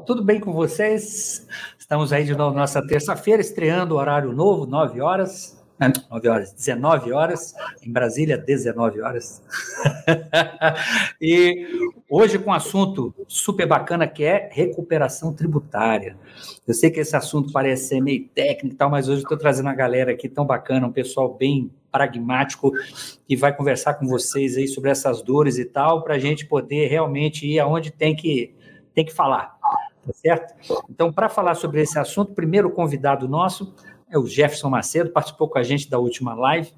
tudo bem com vocês? Estamos aí de novo nossa terça-feira, estreando o horário novo, 9 horas. 9 horas, 19 horas, em Brasília, 19 horas. e hoje com um assunto super bacana que é recuperação tributária. Eu sei que esse assunto parece ser meio técnico e tal, mas hoje estou trazendo uma galera aqui tão bacana, um pessoal bem pragmático que vai conversar com vocês aí sobre essas dores e tal, para a gente poder realmente ir aonde tem que, tem que falar. Tá certo? Então, para falar sobre esse assunto, primeiro convidado nosso é o Jefferson Macedo, participou com a gente da última live,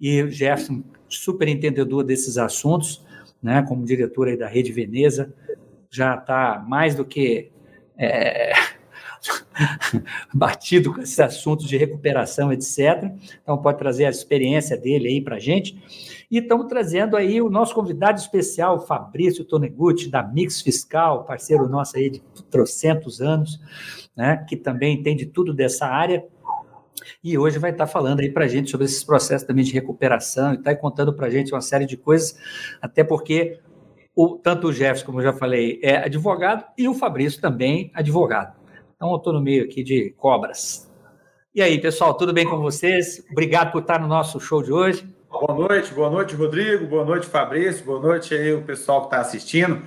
e o Jefferson, super entendedor desses assuntos, né, como diretor aí da Rede Veneza, já está mais do que é, batido com esses assuntos de recuperação, etc. Então, pode trazer a experiência dele aí para a gente. E estamos trazendo aí o nosso convidado especial, Fabrício Toneguchi, da Mix Fiscal, parceiro nosso aí de trocentos anos, né, que também entende tudo dessa área e hoje vai estar falando aí para a gente sobre esses processos também de recuperação e está contando para a gente uma série de coisas, até porque o, tanto o Jefferson, como eu já falei, é advogado e o Fabrício também advogado. Então eu estou no meio aqui de cobras. E aí, pessoal, tudo bem com vocês? Obrigado por estar no nosso show de hoje. Boa noite, boa noite, Rodrigo, boa noite, Fabrício, boa noite aí o pessoal que está assistindo.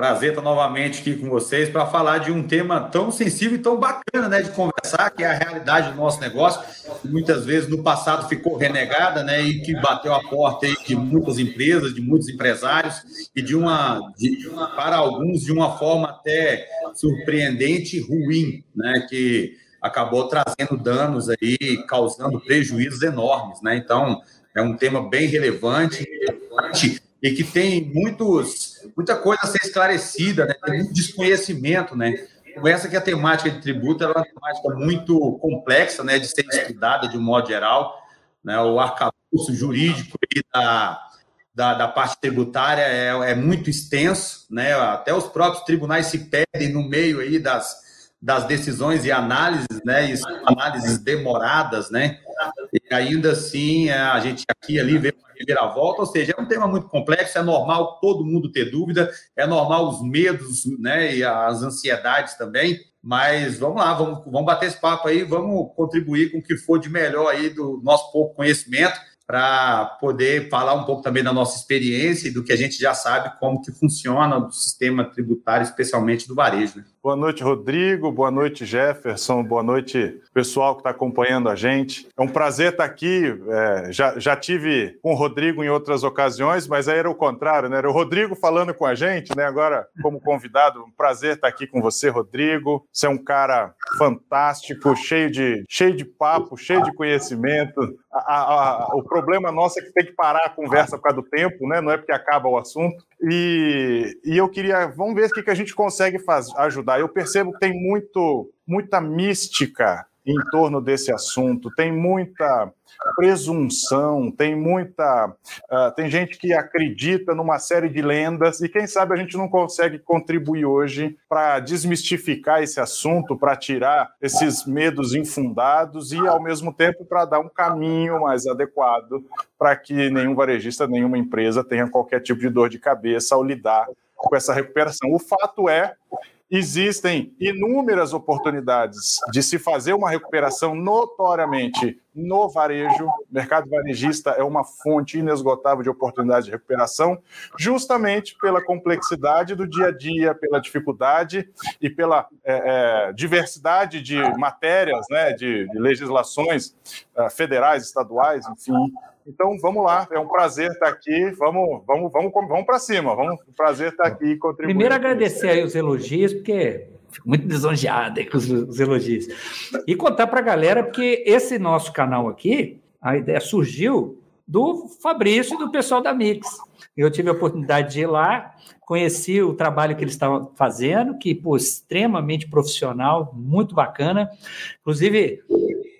Prazer estar novamente aqui com vocês para falar de um tema tão sensível e tão bacana, né, de conversar, que é a realidade do nosso negócio, que muitas vezes no passado ficou renegada, né, e que bateu a porta aí de muitas empresas, de muitos empresários e de uma, de, para alguns de uma forma até surpreendente ruim, né, que acabou trazendo danos aí, causando prejuízos enormes, né? Então, é um tema bem relevante, relevante e que tem muitos, muita coisa a ser esclarecida, né? tem muito desconhecimento, né? Essa que a temática de tributo, é uma temática muito complexa, né, de ser estudada de um modo geral, né? O arcabouço jurídico da, da, da, parte tributária é, é muito extenso, né? Até os próprios tribunais se perdem no meio aí das, das decisões e análises, né? E análises demoradas, né? E ainda assim, é, a gente aqui ali vê uma reviravolta, ou seja, é um tema muito complexo, é normal todo mundo ter dúvida, é normal os medos, né? E as ansiedades também. Mas vamos lá, vamos, vamos bater esse papo aí, vamos contribuir com o que for de melhor aí do nosso pouco conhecimento para poder falar um pouco também da nossa experiência e do que a gente já sabe como que funciona o sistema tributário, especialmente do varejo. Né? Boa noite, Rodrigo. Boa noite, Jefferson. Boa noite, pessoal que está acompanhando a gente. É um prazer estar tá aqui. É, já, já tive com o Rodrigo em outras ocasiões, mas aí era o contrário, né? Era o Rodrigo falando com a gente, né? Agora, como convidado, um prazer estar tá aqui com você, Rodrigo. Você é um cara fantástico, cheio de, cheio de papo, cheio de conhecimento. A, a, a, o problema nosso é que tem que parar a conversa por causa do tempo, né? Não é porque acaba o assunto. E, e eu queria, vamos ver o que, que a gente consegue fazer, ajudar. Eu percebo que tem muito, muita mística em torno desse assunto, tem muita presunção, tem muita. Uh, tem gente que acredita numa série de lendas, e quem sabe a gente não consegue contribuir hoje para desmistificar esse assunto, para tirar esses medos infundados e, ao mesmo tempo, para dar um caminho mais adequado para que nenhum varejista, nenhuma empresa tenha qualquer tipo de dor de cabeça ao lidar com essa recuperação. O fato é existem inúmeras oportunidades de se fazer uma recuperação notoriamente no varejo. O mercado varejista é uma fonte inesgotável de oportunidades de recuperação, justamente pela complexidade do dia a dia, pela dificuldade e pela é, é, diversidade de matérias, né, de, de legislações uh, federais, estaduais, enfim, então, vamos lá, é um prazer estar aqui. Vamos, vamos, vamos, vamos para cima. Vamos, um prazer estar aqui contribuindo. Primeiro, agradecer aí os elogios, porque fico muito lisonjeado com os, os elogios. E contar para a galera, porque esse nosso canal aqui, a ideia surgiu do Fabrício e do pessoal da Mix. Eu tive a oportunidade de ir lá, conheci o trabalho que eles estavam fazendo, que, pô, extremamente profissional, muito bacana. Inclusive,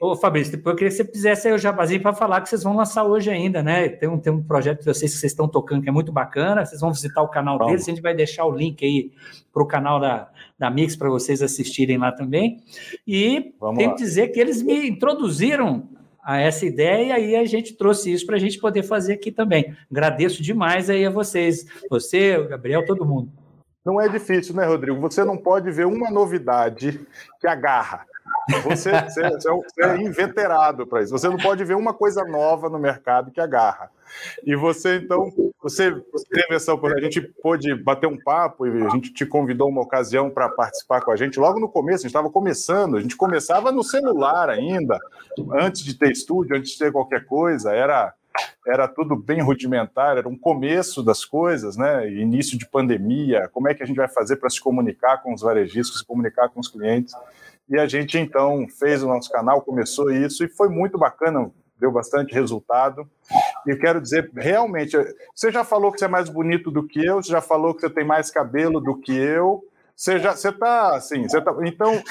Ô, Fabrício, depois eu queria que você fizesse aí o jabazinho para falar que vocês vão lançar hoje ainda, né? Tem um, tem um projeto de vocês que vocês estão tocando que é muito bacana. Vocês vão visitar o canal Vamos. deles, a gente vai deixar o link aí para o canal da, da Mix para vocês assistirem lá também. E Vamos tenho lá. que dizer que eles me introduziram a essa ideia e a gente trouxe isso para a gente poder fazer aqui também. Agradeço demais aí a vocês, você, o Gabriel, todo mundo. Não é difícil, né, Rodrigo? Você não pode ver uma novidade que agarra. Você, você, você é inveterado para isso. Você não pode ver uma coisa nova no mercado que agarra. E você, então, você teve essa oportunidade, a gente pôde bater um papo e a gente te convidou uma ocasião para participar com a gente. Logo no começo, a gente estava começando, a gente começava no celular ainda, antes de ter estúdio, antes de ter qualquer coisa, era era tudo bem rudimentar, era um começo das coisas, né? Início de pandemia, como é que a gente vai fazer para se comunicar com os varejistas, se comunicar com os clientes? E a gente então fez o nosso canal, começou isso e foi muito bacana, deu bastante resultado. E quero dizer, realmente, você já falou que você é mais bonito do que eu, você já falou que você tem mais cabelo do que eu, você já, você tá assim, você tá, então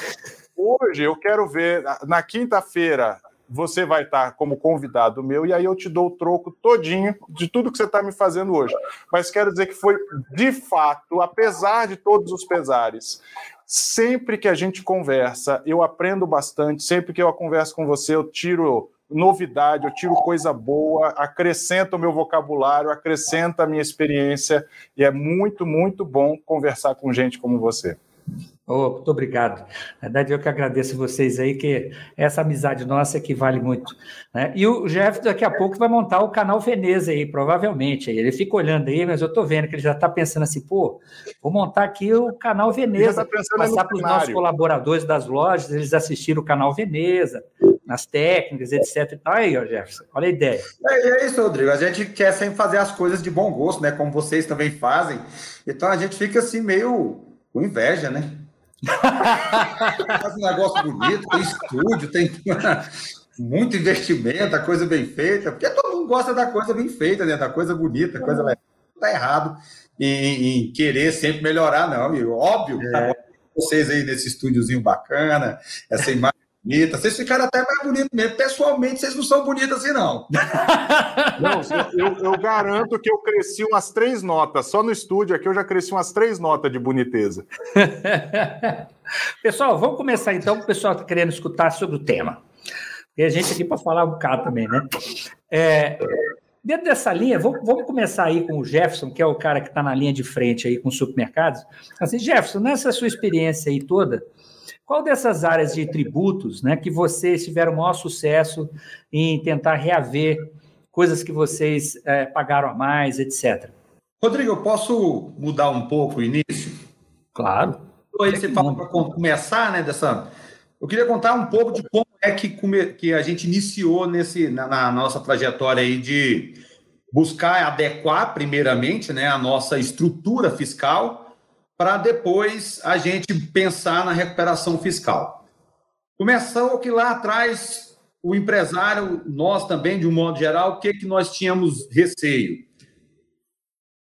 hoje eu quero ver na quinta-feira você vai estar como convidado meu e aí eu te dou o troco todinho de tudo que você está me fazendo hoje. Mas quero dizer que foi de fato, apesar de todos os pesares, sempre que a gente conversa, eu aprendo bastante. Sempre que eu converso com você, eu tiro novidade, eu tiro coisa boa, acrescento o meu vocabulário, acrescenta a minha experiência e é muito, muito bom conversar com gente como você. Oh, muito obrigado. Na verdade, eu que agradeço vocês aí, que essa amizade nossa é que vale muito. Né? E o Jeff daqui a pouco vai montar o canal Veneza aí, provavelmente. Ele fica olhando aí, mas eu estou vendo que ele já está pensando assim, pô, vou montar aqui o canal Veneza, tá passar para os nossos colaboradores das lojas, eles assistiram o canal Veneza, nas técnicas, etc. E tal. Aí, ó, Jefferson, olha a ideia. É, é isso, Rodrigo. A gente quer sempre fazer as coisas de bom gosto, né? Como vocês também fazem. Então a gente fica assim meio com inveja, né? Faz um negócio bonito, tem estúdio, tem muito investimento, a coisa bem feita, porque todo mundo gosta da coisa bem feita, né? Da coisa bonita, coisa legal. Não tá errado em, em, querer sempre melhorar, não, amigo. Óbvio, é. tá vocês aí nesse estúdiozinho bacana, essa imagem bonita. Vocês ficaram até mais bonitos mesmo. Pessoalmente, vocês não são bonitos assim, não. Não, eu, eu, garanto que eu cresci umas três notas. Só no estúdio aqui eu já cresci umas três notas de boniteza. pessoal, vamos começar então, o pessoal está querendo escutar sobre o tema. E a gente aqui para falar um bocado também, né? É, dentro dessa linha, vamos, vamos, começar aí com o Jefferson, que é o cara que está na linha de frente aí com supermercados. Assim, Jefferson, nessa sua experiência aí toda, qual dessas áreas de tributos né, que vocês tiveram maior sucesso em tentar reaver coisas que vocês é, pagaram a mais, etc? Rodrigo, eu posso mudar um pouco o início? Claro. Aí você fala para começar, né, dessa... Eu queria contar um pouco de como é que, que a gente iniciou nesse, na, na nossa trajetória aí de buscar adequar, primeiramente, né, a nossa estrutura fiscal para depois a gente pensar na recuperação fiscal. Começou que lá atrás o empresário, nós também, de um modo geral, o que, que nós tínhamos receio?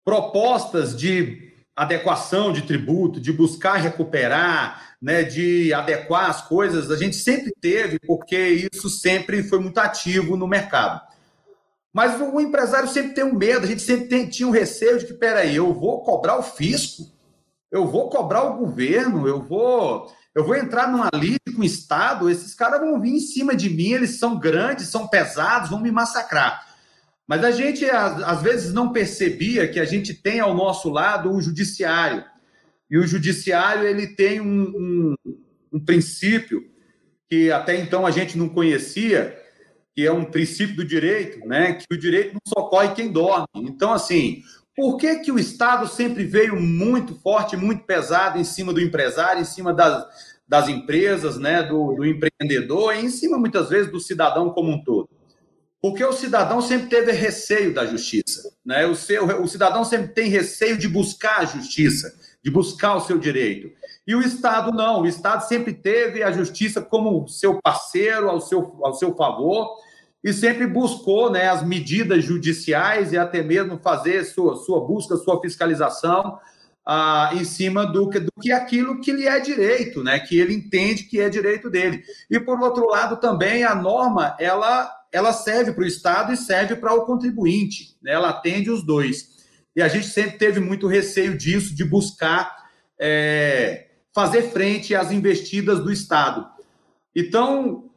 Propostas de adequação de tributo, de buscar recuperar, né, de adequar as coisas, a gente sempre teve, porque isso sempre foi muito ativo no mercado. Mas o empresário sempre tem um medo, a gente sempre tem, tinha um receio de que, peraí, eu vou cobrar o fisco? Eu vou cobrar o governo, eu vou eu vou entrar numa lide com o Estado, esses caras vão vir em cima de mim, eles são grandes, são pesados, vão me massacrar. Mas a gente, às vezes, não percebia que a gente tem ao nosso lado o judiciário. E o judiciário ele tem um, um, um princípio que até então a gente não conhecia, que é um princípio do direito, né? que o direito não socorre quem dorme. Então, assim, por que, que o Estado sempre veio muito forte, muito pesado em cima do empresário, em cima das, das empresas, né, do, do empreendedor, e em cima, muitas vezes, do cidadão como um todo? Porque o cidadão sempre teve receio da justiça. Né? O, seu, o cidadão sempre tem receio de buscar a justiça, de buscar o seu direito. E o Estado não. O Estado sempre teve a justiça como seu parceiro, ao seu, ao seu favor, e sempre buscou né, as medidas judiciais e até mesmo fazer sua, sua busca, sua fiscalização ah, em cima do que, do que aquilo que lhe é direito, né, que ele entende que é direito dele. E, por outro lado, também a norma ela, ela serve para o Estado e serve para o contribuinte, né, ela atende os dois. E a gente sempre teve muito receio disso, de buscar é, fazer frente às investidas do Estado. Então,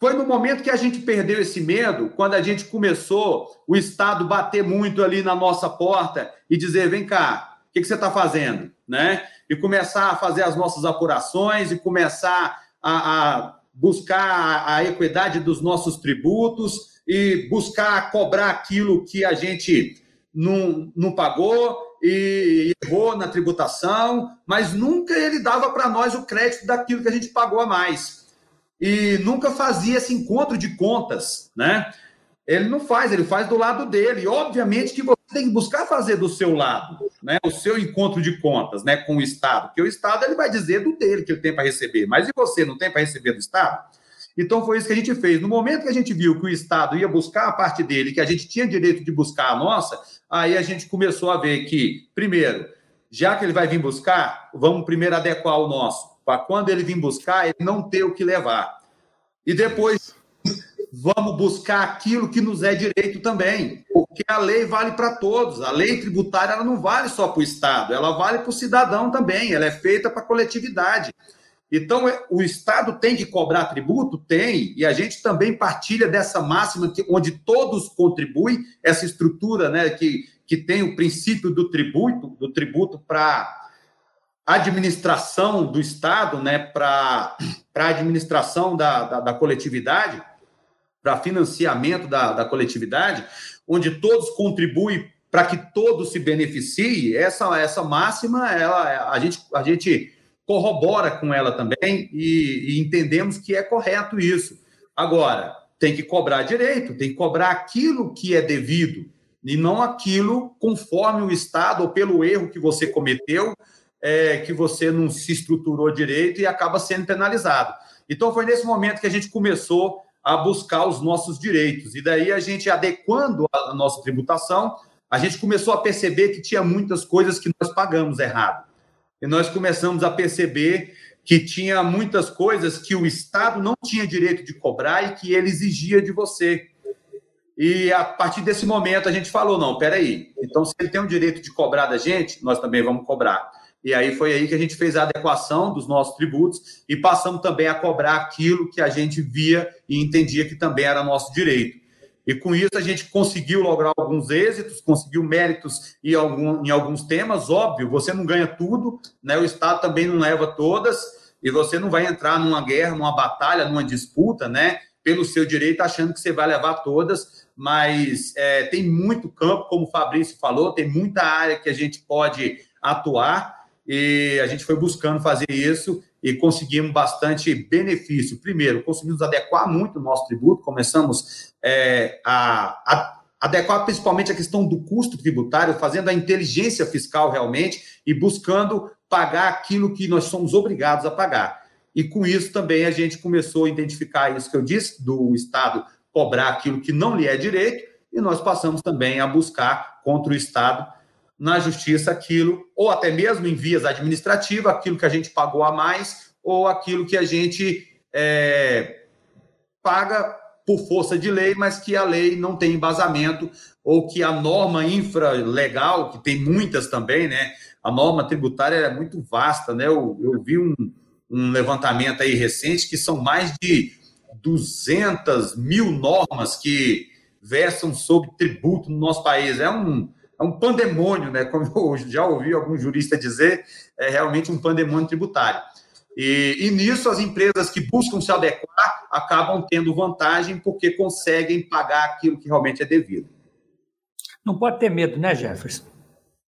foi no momento que a gente perdeu esse medo, quando a gente começou o Estado bater muito ali na nossa porta e dizer: vem cá, o que, que você está fazendo? né? E começar a fazer as nossas apurações e começar a, a buscar a equidade dos nossos tributos e buscar cobrar aquilo que a gente não, não pagou e errou na tributação, mas nunca ele dava para nós o crédito daquilo que a gente pagou a mais. E nunca fazia esse encontro de contas, né? Ele não faz, ele faz do lado dele. Obviamente que você tem que buscar fazer do seu lado, né? O seu encontro de contas, né, com o Estado, porque o Estado ele vai dizer do dele que ele tem para receber, mas e você não tem para receber do Estado? Então foi isso que a gente fez. No momento que a gente viu que o Estado ia buscar a parte dele, que a gente tinha direito de buscar a nossa, aí a gente começou a ver que, primeiro, já que ele vai vir buscar, vamos primeiro adequar o nosso, para quando ele vir buscar, ele não ter o que levar. E depois vamos buscar aquilo que nos é direito também, porque a lei vale para todos. A lei tributária ela não vale só para o Estado, ela vale para o cidadão também, ela é feita para a coletividade. Então, é, o Estado tem que cobrar tributo? Tem, e a gente também partilha dessa máxima que, onde todos contribuem, essa estrutura né, que, que tem o princípio do tributo, do tributo para administração do Estado, né, para a administração da, da, da coletividade, para financiamento da, da coletividade, onde todos contribuem para que todos se beneficiem, essa, essa máxima, ela, a, gente, a gente corrobora com ela também e, e entendemos que é correto isso. Agora, tem que cobrar direito, tem que cobrar aquilo que é devido e não aquilo conforme o Estado ou pelo erro que você cometeu, é, que você não se estruturou direito e acaba sendo penalizado. Então, foi nesse momento que a gente começou a buscar os nossos direitos. E daí, a gente adequando a nossa tributação, a gente começou a perceber que tinha muitas coisas que nós pagamos errado e nós começamos a perceber que tinha muitas coisas que o Estado não tinha direito de cobrar e que ele exigia de você. E a partir desse momento a gente falou: não, peraí, então se ele tem o direito de cobrar da gente, nós também vamos cobrar. E aí foi aí que a gente fez a adequação dos nossos tributos e passamos também a cobrar aquilo que a gente via e entendia que também era nosso direito. E com isso a gente conseguiu lograr alguns êxitos, conseguiu méritos em, algum, em alguns temas. Óbvio, você não ganha tudo, né? o Estado também não leva todas, e você não vai entrar numa guerra, numa batalha, numa disputa, né? Pelo seu direito, achando que você vai levar todas, mas é, tem muito campo, como o Fabrício falou, tem muita área que a gente pode atuar, e a gente foi buscando fazer isso e conseguimos bastante benefício. Primeiro, conseguimos adequar muito o nosso tributo, começamos é, a, a adequar principalmente a questão do custo tributário, fazendo a inteligência fiscal realmente e buscando pagar aquilo que nós somos obrigados a pagar. E com isso também a gente começou a identificar isso que eu disse, do Estado cobrar aquilo que não lhe é direito, e nós passamos também a buscar contra o Estado na justiça aquilo, ou até mesmo em vias administrativas, aquilo que a gente pagou a mais, ou aquilo que a gente é, paga por força de lei, mas que a lei não tem embasamento, ou que a norma infralegal, que tem muitas também, né? A norma tributária é muito vasta, né? Eu, eu vi um, um levantamento aí recente que são mais de 200 mil normas que versam sobre tributo no nosso país. É um, é um pandemônio, né? Como eu já ouvi algum jurista dizer, é realmente um pandemônio tributário. E, e, nisso, as empresas que buscam se adequar acabam tendo vantagem porque conseguem pagar aquilo que realmente é devido. Não pode ter medo, né, Jefferson?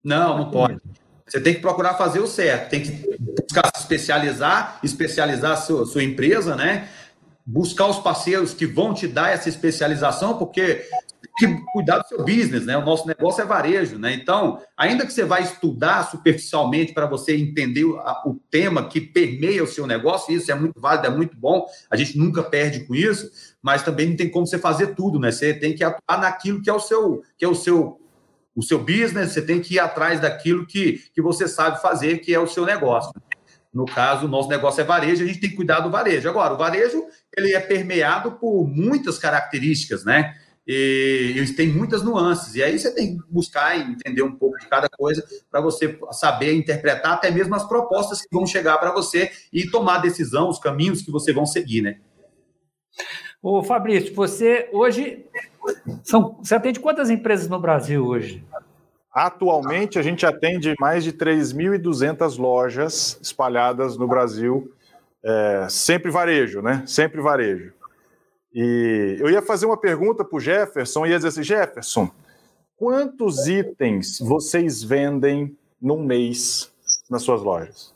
Não, não pode. Você tem que procurar fazer o certo, tem que buscar se especializar, especializar a sua, sua empresa, né? Buscar os parceiros que vão te dar essa especialização, porque que cuidar do seu business, né? O nosso negócio é varejo, né? Então, ainda que você vai estudar superficialmente para você entender o, a, o, tema que permeia o seu negócio, isso é muito válido, é muito bom, a gente nunca perde com isso, mas também não tem como você fazer tudo, né? Você tem que atuar naquilo que é o seu, que é o seu, o seu business, você tem que ir atrás daquilo que, que você sabe fazer, que é o seu negócio. No caso, o nosso negócio é varejo, a gente tem que cuidar do varejo. Agora, o varejo ele é permeado por muitas características, né? E eles têm muitas nuances. E aí você tem que buscar entender um pouco de cada coisa para você saber interpretar até mesmo as propostas que vão chegar para você e tomar a decisão, os caminhos que você vão seguir, né? Ô Fabrício, você hoje são, você atende quantas empresas no Brasil hoje? Atualmente, a gente atende mais de 3.200 lojas espalhadas no Brasil, é, sempre varejo, né? Sempre varejo. E eu ia fazer uma pergunta para o Jefferson, ia dizer assim, Jefferson, quantos itens vocês vendem num mês nas suas lojas?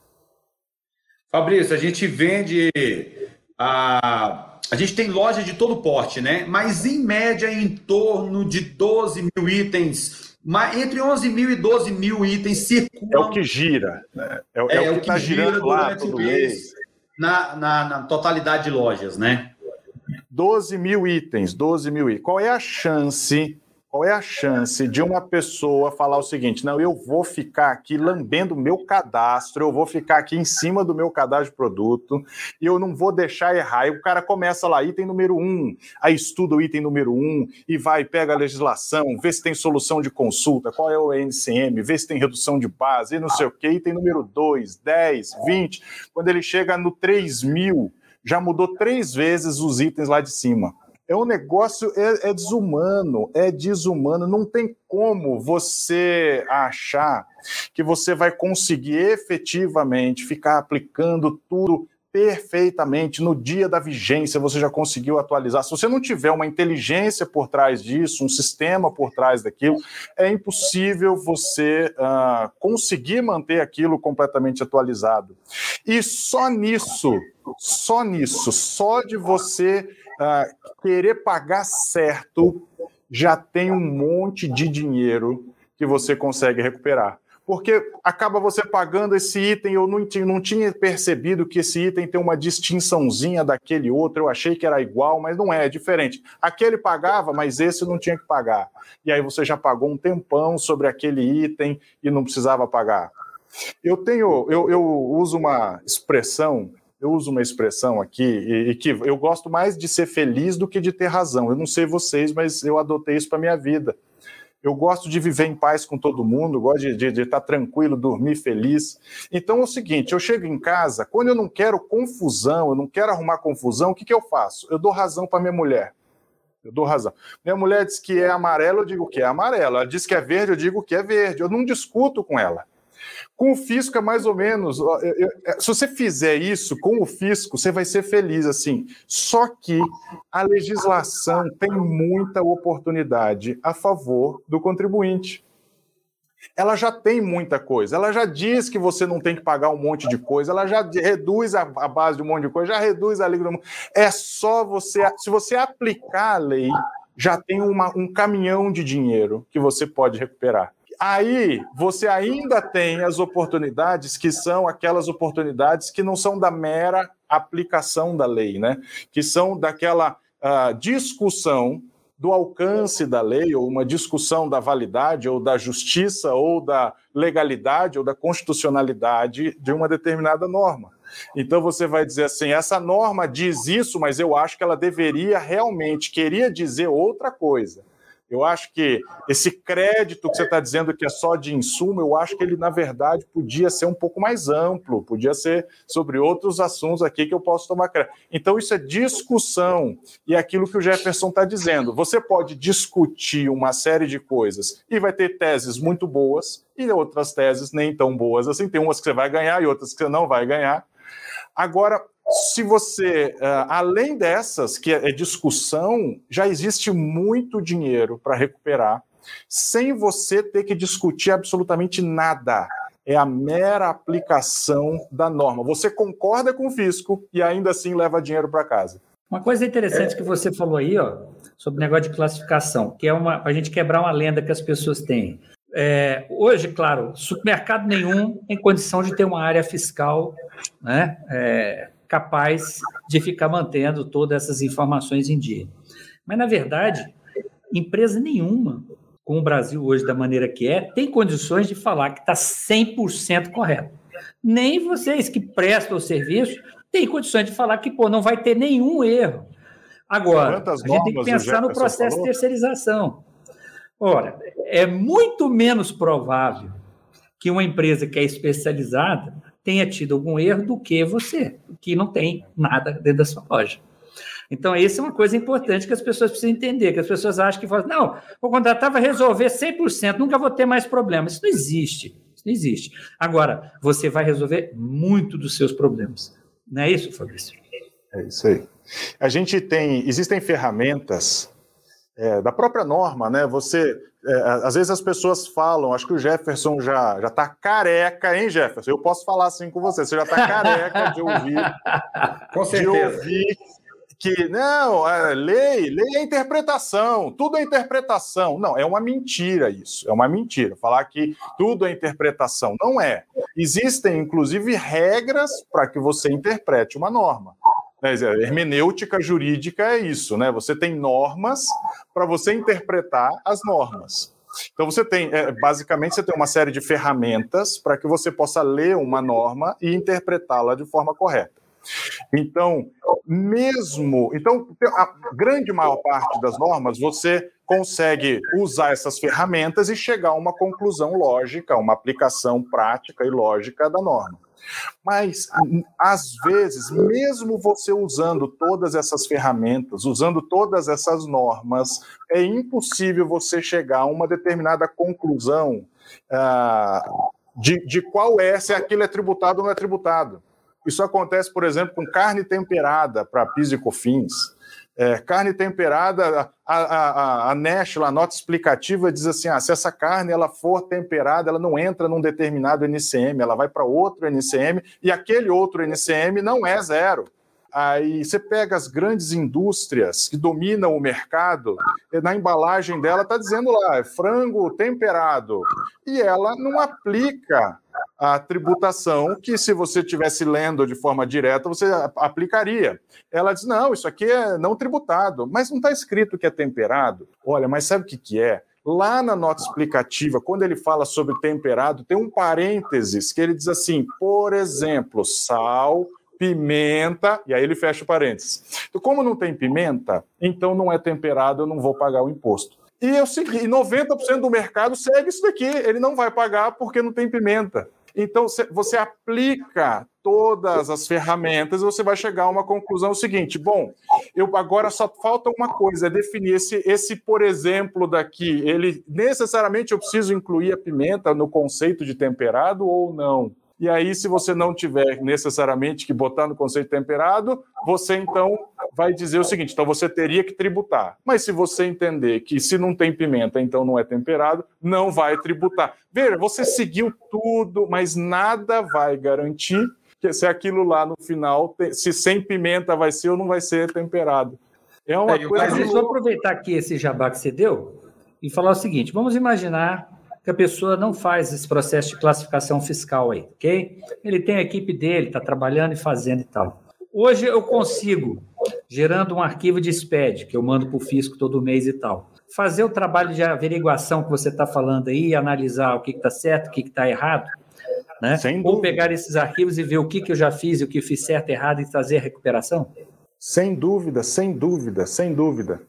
Fabrício, a gente vende a a gente tem loja de todo porte, né? Mas em média em torno de 12 mil itens entre 11 mil e 12 mil itens circulam. É o que gira, né? É, é, é o que está girando lá todo mês. Na, na, na, totalidade de lojas, né? 12 mil itens, 12 mil itens. Qual é a chance qual é a chance de uma pessoa falar o seguinte: não, eu vou ficar aqui lambendo meu cadastro, eu vou ficar aqui em cima do meu cadastro de produto e eu não vou deixar errar. E o cara começa lá, item número um, aí estuda o item número um e vai, pega a legislação, vê se tem solução de consulta, qual é o NCM, vê se tem redução de base e não sei o que, item número 2, 10, 20. Quando ele chega no 3 mil, já mudou três vezes os itens lá de cima. É um negócio, é, é desumano, é desumano. Não tem como você achar que você vai conseguir efetivamente ficar aplicando tudo perfeitamente no dia da vigência, você já conseguiu atualizar. Se você não tiver uma inteligência por trás disso, um sistema por trás daquilo, é impossível você uh, conseguir manter aquilo completamente atualizado. E só nisso, só nisso, só de você uh, querer pagar certo, já tem um monte de dinheiro que você consegue recuperar. Porque acaba você pagando esse item, eu não, não tinha percebido que esse item tem uma distinçãozinha daquele outro, eu achei que era igual, mas não é, é diferente. Aquele pagava, mas esse não tinha que pagar. E aí você já pagou um tempão sobre aquele item e não precisava pagar. Eu tenho, eu, eu uso uma expressão eu uso uma expressão aqui e, e, que eu gosto mais de ser feliz do que de ter razão. Eu não sei vocês, mas eu adotei isso para minha vida. Eu gosto de viver em paz com todo mundo, gosto de, de, de, estar tranquilo, dormir feliz. Então é o seguinte: eu chego em casa, quando eu não quero confusão, eu não quero arrumar confusão, o que, que eu faço? Eu dou razão para minha mulher. Eu dou razão. Minha mulher diz que é amarelo, eu digo que é amarelo. Ela diz que é verde, eu digo que é verde. Eu não discuto com ela. Com o fisco é mais ou menos. É, se você fizer isso com o fisco, você vai ser feliz assim. Só que a legislação tem muita oportunidade a favor do contribuinte. Ela já tem muita coisa, ela já diz que você não tem que pagar um monte de coisa, ela já reduz a, base de um monte de coisa, já reduz a do É só você, se você aplicar a lei, já tem uma, um caminhão de dinheiro que você pode recuperar. Aí você ainda tem as oportunidades que são aquelas oportunidades que não são da mera aplicação da lei, né? Que são daquela uh, discussão do alcance da lei, ou uma discussão da validade, ou da justiça, ou da legalidade, ou da constitucionalidade de uma determinada norma. Então você vai dizer assim: essa norma diz isso, mas eu acho que ela deveria realmente, queria dizer outra coisa. Eu acho que esse crédito que você está dizendo que é só de insumo, eu acho que ele, na verdade, podia ser um pouco mais amplo, podia ser sobre outros assuntos aqui que eu posso tomar crédito. Então, isso é discussão. E é aquilo que o Jefferson está dizendo. Você pode discutir uma série de coisas e vai ter teses muito boas e outras teses nem tão boas assim. Tem umas que você vai ganhar e outras que você não vai ganhar. Agora, se você, uh, além dessas, que é discussão, já existe muito dinheiro para recuperar, sem você ter que discutir absolutamente nada. É a mera aplicação da norma. Você concorda com o fisco e ainda assim leva dinheiro para casa. Uma coisa interessante é. que você falou aí, ó, sobre o negócio de classificação, que é uma a gente quebrar uma lenda que as pessoas têm. É, hoje, claro, supermercado nenhum tem condição de ter uma área fiscal né, é, capaz de ficar mantendo todas essas informações em dia. Mas, na verdade, empresa nenhuma, com o Brasil hoje da maneira que é, tem condições de falar que está 100% correto. Nem vocês que prestam o serviço têm condições de falar que pô, não vai ter nenhum erro. Agora, a gente tem que pensar no processo de terceirização. Ora, é muito menos provável que uma empresa que é especializada tenha tido algum erro do que você, que não tem nada dentro da sua loja. Então, isso é uma coisa importante que as pessoas precisam entender, que as pessoas acham que, não, vou contratar, vai resolver 100%, nunca vou ter mais problemas. Isso não existe, isso não existe. Agora, você vai resolver muito dos seus problemas. Não é isso, Fabrício? É isso aí. A gente tem, existem ferramentas é, da própria norma, né? Você, é, às vezes as pessoas falam, acho que o Jefferson já já está careca, hein, Jefferson? Eu posso falar assim com você, você já está careca de ouvir, com certeza. de ouvir que não, é, lei, lei é interpretação, tudo é interpretação. Não, é uma mentira isso, é uma mentira. Falar que tudo é interpretação. Não é. Existem, inclusive, regras para que você interprete uma norma. Né? Hermenêutica jurídica é isso, né? Você tem normas para você interpretar as normas. Então você tem, é, basicamente, você tem uma série de ferramentas para que você possa ler uma norma e interpretá-la de forma correta. Então, mesmo, então a grande maior parte das normas você consegue usar essas ferramentas e chegar a uma conclusão lógica, uma aplicação prática e lógica da norma. Mas, às vezes, mesmo você usando todas essas ferramentas, usando todas essas normas, é impossível você chegar a uma determinada conclusão uh, de, de qual é, se aquilo é tributado ou não é tributado. Isso acontece, por exemplo, com carne temperada para PIS e COFINS. É, carne temperada, a, a, a Nestle, a nota explicativa diz assim: ah, se essa carne ela for temperada, ela não entra num determinado NCM, ela vai para outro NCM e aquele outro NCM não é zero. Aí você pega as grandes indústrias que dominam o mercado, na embalagem dela está dizendo lá, é frango temperado. E ela não aplica a tributação que, se você estivesse lendo de forma direta, você aplicaria. Ela diz: não, isso aqui é não tributado, mas não está escrito que é temperado. Olha, mas sabe o que, que é? Lá na nota explicativa, quando ele fala sobre temperado, tem um parênteses que ele diz assim: por exemplo, sal, pimenta, e aí ele fecha o parênteses. Então, como não tem pimenta, então não é temperado, eu não vou pagar o imposto. E eu segui, e 90% do mercado segue isso daqui, ele não vai pagar porque não tem pimenta. Então, você aplica todas as ferramentas e você vai chegar a uma conclusão seguinte: bom, eu agora só falta uma coisa, é definir esse, esse, por exemplo, daqui, ele necessariamente eu preciso incluir a pimenta no conceito de temperado ou não? E aí, se você não tiver necessariamente que botar no conceito temperado, você então vai dizer o seguinte: então você teria que tributar. Mas se você entender que se não tem pimenta, então não é temperado, não vai tributar. Veja, você seguiu tudo, mas nada vai garantir que se aquilo lá no final, se sem pimenta vai ser ou não vai ser temperado. É uma é, coisa. Mas vou aproveitar aqui esse jabá que você deu e falar o seguinte: vamos imaginar que a pessoa não faz esse processo de classificação fiscal aí, ok? Ele tem a equipe dele, está trabalhando e fazendo e tal. Hoje eu consigo, gerando um arquivo de SPED, que eu mando para o fisco todo mês e tal, fazer o trabalho de averiguação que você está falando aí, analisar o que está certo, o que está errado, né? Ou pegar esses arquivos e ver o que, que eu já fiz e o que fiz certo, errado e trazer a recuperação? Sem dúvida, sem dúvida, sem dúvida.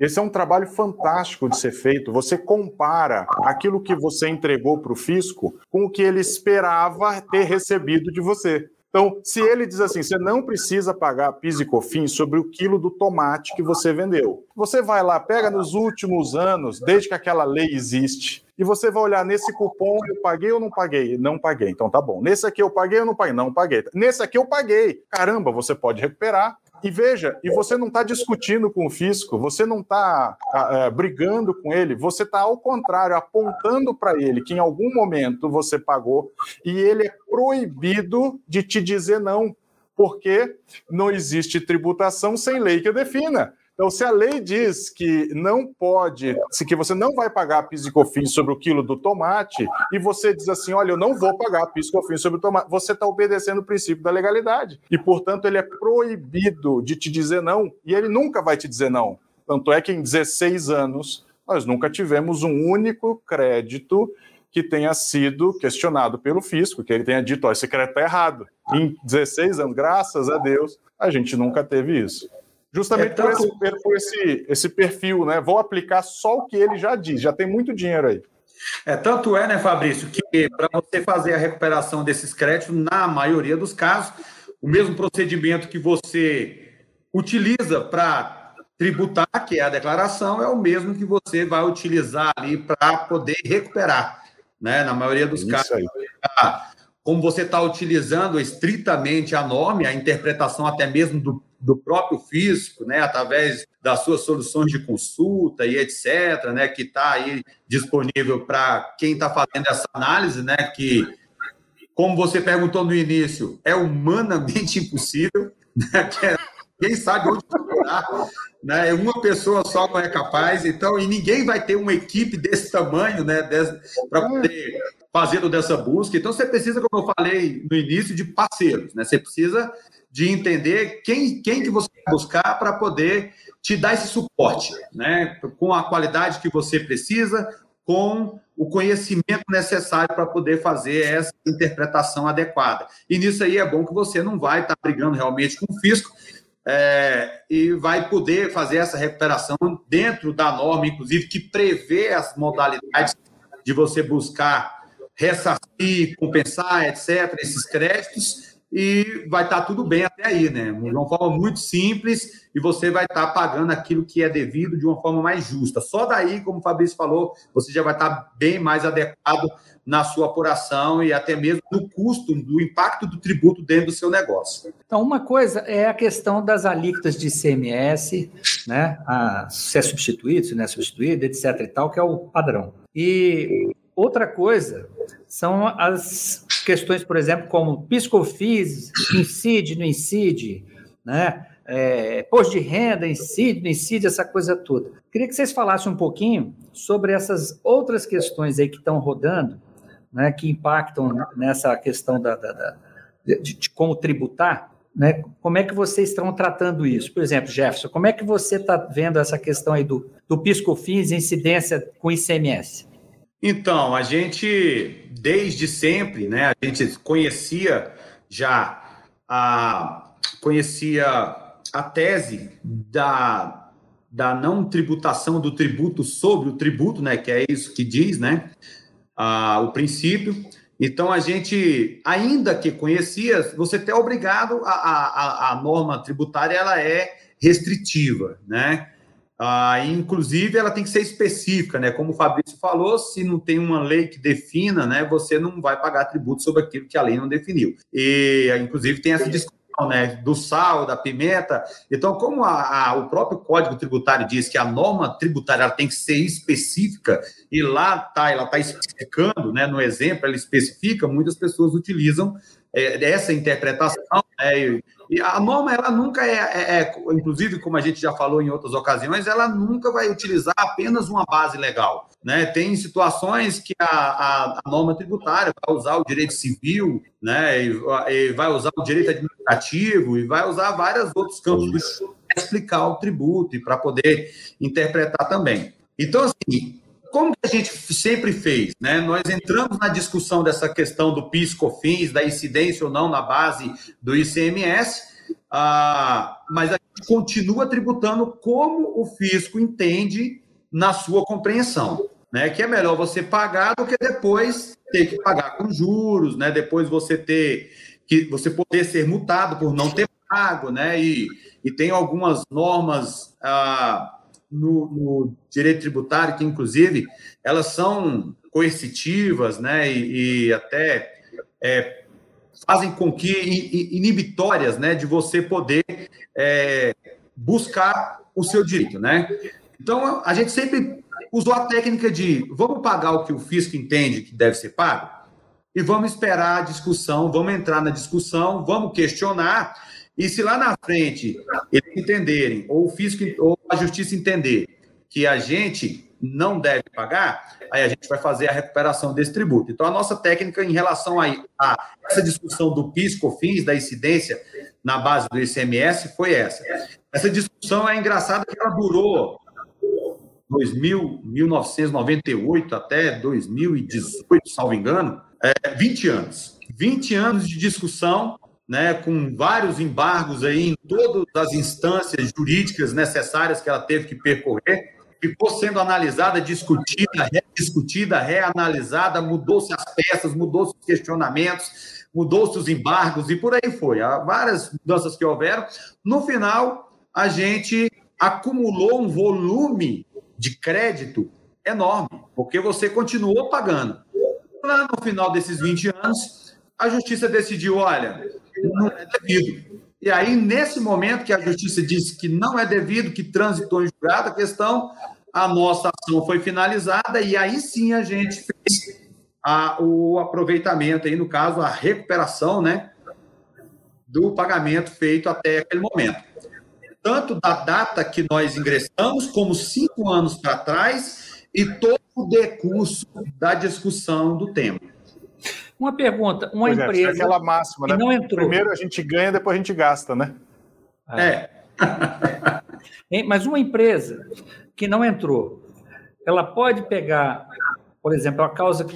Esse é um trabalho fantástico de ser feito. Você compara aquilo que você entregou para o fisco com o que ele esperava ter recebido de você. Então, se ele diz assim, você não precisa pagar PIS e COFINS sobre o quilo do tomate que você vendeu. Você vai lá, pega nos últimos anos, desde que aquela lei existe, e você vai olhar nesse cupom, eu paguei ou não paguei? Não paguei. Então tá bom. Nesse aqui eu paguei ou não paguei? Não paguei. Nesse aqui eu paguei. Caramba, você pode recuperar. E veja, e você não está discutindo com o fisco, você não está é, brigando com ele, você está, ao contrário, apontando para ele que em algum momento você pagou e ele é proibido de te dizer não, porque não existe tributação sem lei que defina. Então, se a lei diz que não pode, se que você não vai pagar PIS e COFINS sobre o quilo do tomate, e você diz assim, olha, eu não vou pagar PIS e COFINS sobre o tomate, você está obedecendo o princípio da legalidade. E, portanto, ele é proibido de te dizer não, e ele nunca vai te dizer não. Tanto é que em 16 anos nós nunca tivemos um único crédito que tenha sido questionado pelo fisco, que ele tenha dito, ó, esse crédito está errado. Em 16 anos, graças a Deus, a gente nunca teve isso. Justamente é por, esse, por esse, esse perfil, né? Vou aplicar só o que ele já diz, já tem muito dinheiro aí. É, tanto é, né, Fabrício, que para você fazer a recuperação desses créditos, na maioria dos casos, o mesmo procedimento que você utiliza para tributar, que é a declaração, é o mesmo que você vai utilizar ali para poder recuperar. Né? Na maioria dos Isso casos, aí. Como você está utilizando estritamente a norma, a interpretação até mesmo do, do próprio fisco, né? através das suas soluções de consulta e etc., né? que está aí disponível para quem está fazendo essa análise, né? que, como você perguntou no início, é humanamente impossível, né? que é ninguém sabe onde procurar, né? Uma pessoa só não é capaz, então, e ninguém vai ter uma equipe desse tamanho, né? Para poder fazer dessa busca. Então, você precisa, como eu falei no início, de parceiros, né? Você precisa de entender quem, quem que você vai buscar para poder te dar esse suporte, né? Com a qualidade que você precisa, com o conhecimento necessário para poder fazer essa interpretação adequada. E nisso aí é bom que você não vai estar tá brigando realmente com o fisco, é, e vai poder fazer essa recuperação dentro da norma, inclusive, que prevê as modalidades de você buscar ressarcir, compensar, etc., esses créditos, e vai estar tudo bem até aí, né? De uma forma muito simples, e você vai estar pagando aquilo que é devido de uma forma mais justa. Só daí, como o Fabrício falou, você já vai estar bem mais adequado na sua apuração e até mesmo no custo, do impacto do tributo dentro do seu negócio. Então, uma coisa é a questão das alíquotas de ICMS, né? A, se é substituído, se não é substituído, etc. e tal, que é o padrão. E outra coisa são as questões, por exemplo, como piscofis, incide, não incide, né? É, posto de renda, incide, não incide, essa coisa toda. Queria que vocês falassem um pouquinho sobre essas outras questões aí que estão rodando, né, que impactam nessa questão da, da, da de, de, como tributar, né? Como é que vocês estão tratando isso? Por exemplo, Jefferson, como é que você está vendo essa questão aí do, do PiscoFins, incidência com ICMS? Então, a gente, desde sempre, né, a gente conhecia já a, conhecia a tese da, da não tributação do tributo sobre o tributo, né, que é isso que diz, né, a, o princípio. Então, a gente, ainda que conhecia, você é obrigado, a, a, a norma tributária ela é restritiva, né? Ah, inclusive, ela tem que ser específica, né? Como o Fabrício falou, se não tem uma lei que defina, né, você não vai pagar tributo sobre aquilo que a lei não definiu. E, inclusive, tem essa discussão né, do sal, da pimenta. Então, como a, a, o próprio Código Tributário diz que a norma tributária tem que ser específica, e lá tá, ela está especificando, né, no exemplo, ela especifica, muitas pessoas utilizam é, essa interpretação, e, e, a norma, ela nunca é, é, é, inclusive, como a gente já falou em outras ocasiões, ela nunca vai utilizar apenas uma base legal. Né? Tem situações que a, a, a norma tributária vai usar o direito civil, né? E, e vai usar o direito administrativo, e vai usar vários outros campos para explicar o tributo e para poder interpretar também. Então, assim, como que a gente sempre fez, né? Nós entramos na discussão dessa questão do PIS, COFINS, da incidência ou não na base do ICMS, ah, mas a gente continua tributando como o fisco entende na sua compreensão, né? Que é melhor você pagar do que depois ter que pagar com juros, né? Depois você ter que você poder ser multado por não ter pago, né? E, e tem algumas normas ah, no, no, direito tributário, que inclusive elas são coercitivas, né, e, e até é, fazem com que inibitórias, né, de você poder é, buscar o seu direito, né. Então a gente sempre usou a técnica de vamos pagar o que o fisco entende que deve ser pago e vamos esperar a discussão, vamos entrar na discussão, vamos questionar e se lá na frente eles entenderem, ou o fisco ou a justiça entender que a gente não deve pagar, aí a gente vai fazer a recuperação desse tributo. Então, a nossa técnica em relação a, a essa discussão do PIS, COFINS, da incidência na base do ICMS, foi essa. Essa discussão é engraçada que ela durou 2000, 1998 até 2018, salvo engano, é, 20 anos. 20 anos de discussão né, com vários embargos aí em todas as instâncias jurídicas necessárias que ela teve que percorrer, ficou sendo analisada, discutida, rediscutida, reanalisada, mudou-se as peças, mudou-se os questionamentos, mudou-se os embargos e por aí foi. Há várias mudanças que houveram. No final, a gente acumulou um volume de crédito enorme, porque você continuou pagando. Lá no final desses 20 anos, a justiça decidiu: olha, é devido. E aí, nesse momento que a justiça disse que não é devido, que transitou em julgado a questão, a nossa ação foi finalizada e aí sim a gente fez a, o aproveitamento, aí, no caso, a recuperação né, do pagamento feito até aquele momento. Tanto da data que nós ingressamos, como cinco anos para trás, e todo o decurso da discussão do tema. Uma pergunta, uma pois é, empresa. É, aquela máxima, né? Não entrou. Primeiro a gente ganha, depois a gente gasta, né? É. é. Mas uma empresa que não entrou, ela pode pegar, por exemplo, a causa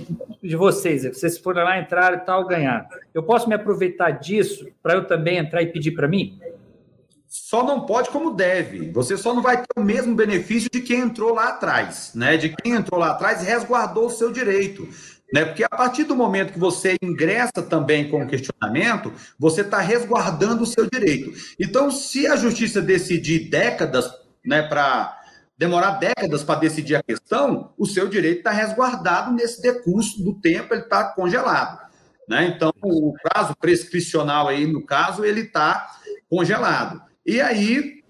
de vocês, vocês foram lá, entrar e tal, ganhar. Eu posso me aproveitar disso para eu também entrar e pedir para mim? Só não pode como deve. Você só não vai ter o mesmo benefício de quem entrou lá atrás, né? De quem entrou lá atrás e resguardou o seu direito. Né? Porque a partir do momento que você ingressa também com o questionamento, você está resguardando o seu direito. Então, se a justiça decidir décadas, né, para demorar décadas para decidir a questão, o seu direito está resguardado nesse decurso do tempo, ele está congelado. Né? Então, o prazo prescricional aí, no caso, ele está congelado. E aí,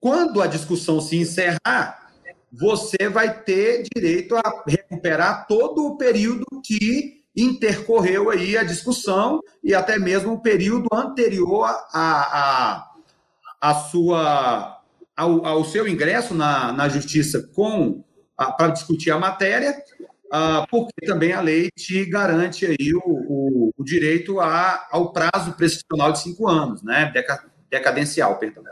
quando a discussão se encerrar, você vai ter direito a recuperar todo o período que intercorreu aí a discussão e até mesmo o período anterior a, a, sua, ao, ao seu ingresso na, na justiça com para discutir a matéria, uh, porque também a lei te garante aí o, o, o direito a, ao prazo prescricional de cinco anos, né? Deca, decadencial, perdão.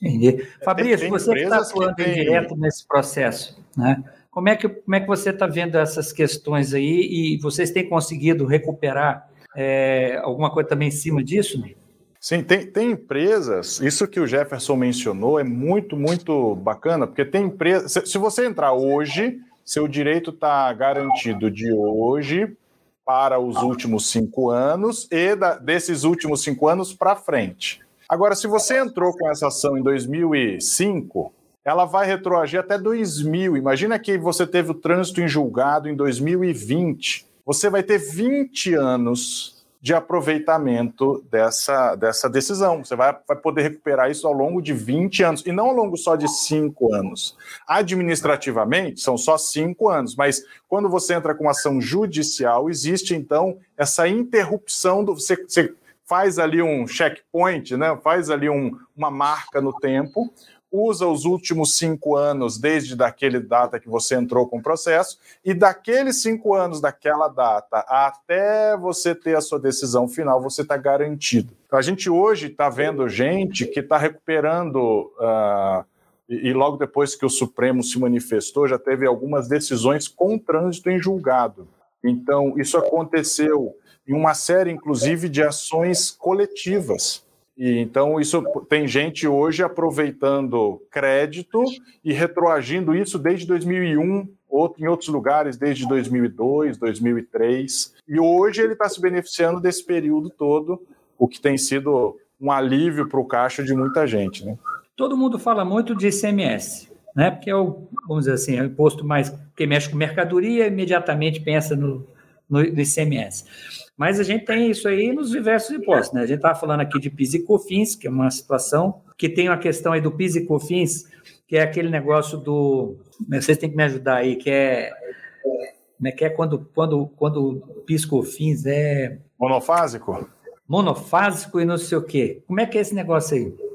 Entendi. Fabrício, você que está atuando tem... direto nesse processo, né? Como é que, como é que você está vendo essas questões aí e vocês têm conseguido recuperar é, alguma coisa também em cima disso? Né? Sim, tem, tem empresas, isso que o Jefferson mencionou é muito, muito bacana, porque tem empresas. Se, se você entrar hoje, seu direito está garantido de hoje para os últimos cinco anos e da, desses últimos cinco anos para frente. Agora, se você entrou com essa ação em 2005, ela vai retroagir até 2000. Imagina que você teve o trânsito em julgado em 2020. Você vai ter 20 anos de aproveitamento dessa, dessa decisão. Você vai, vai poder recuperar isso ao longo de 20 anos, e não ao longo só de 5 anos. Administrativamente, são só 5 anos, mas quando você entra com ação judicial, existe então essa interrupção do. Você, você faz ali um checkpoint, né? faz ali um, uma marca no tempo, usa os últimos cinco anos desde daquele data que você entrou com o processo, e daqueles cinco anos daquela data até você ter a sua decisão final, você está garantido. Então, a gente hoje está vendo gente que está recuperando. Uh, e, logo depois que o Supremo se manifestou, já teve algumas decisões com trânsito em julgado. Então, isso aconteceu em uma série, inclusive, de ações coletivas. E então isso tem gente hoje aproveitando crédito e retroagindo isso desde 2001, outro, em outros lugares desde 2002, 2003. E hoje ele está se beneficiando desse período todo, o que tem sido um alívio para o caixa de muita gente. Né? Todo mundo fala muito de ICMS, né? porque é o, vamos dizer assim, é o imposto mais que mexe com mercadoria, imediatamente pensa no, no, no ICMS. Mas a gente tem isso aí nos diversos impostos, né? A gente estava falando aqui de PIS e COFINS, que é uma situação que tem uma questão aí do PIS e COFINS, que é aquele negócio do. Vocês têm que me ajudar aí, que é. Como é que é quando, quando, quando PIS COFINS é. Monofásico? Monofásico e não sei o quê. Como é que é esse negócio aí?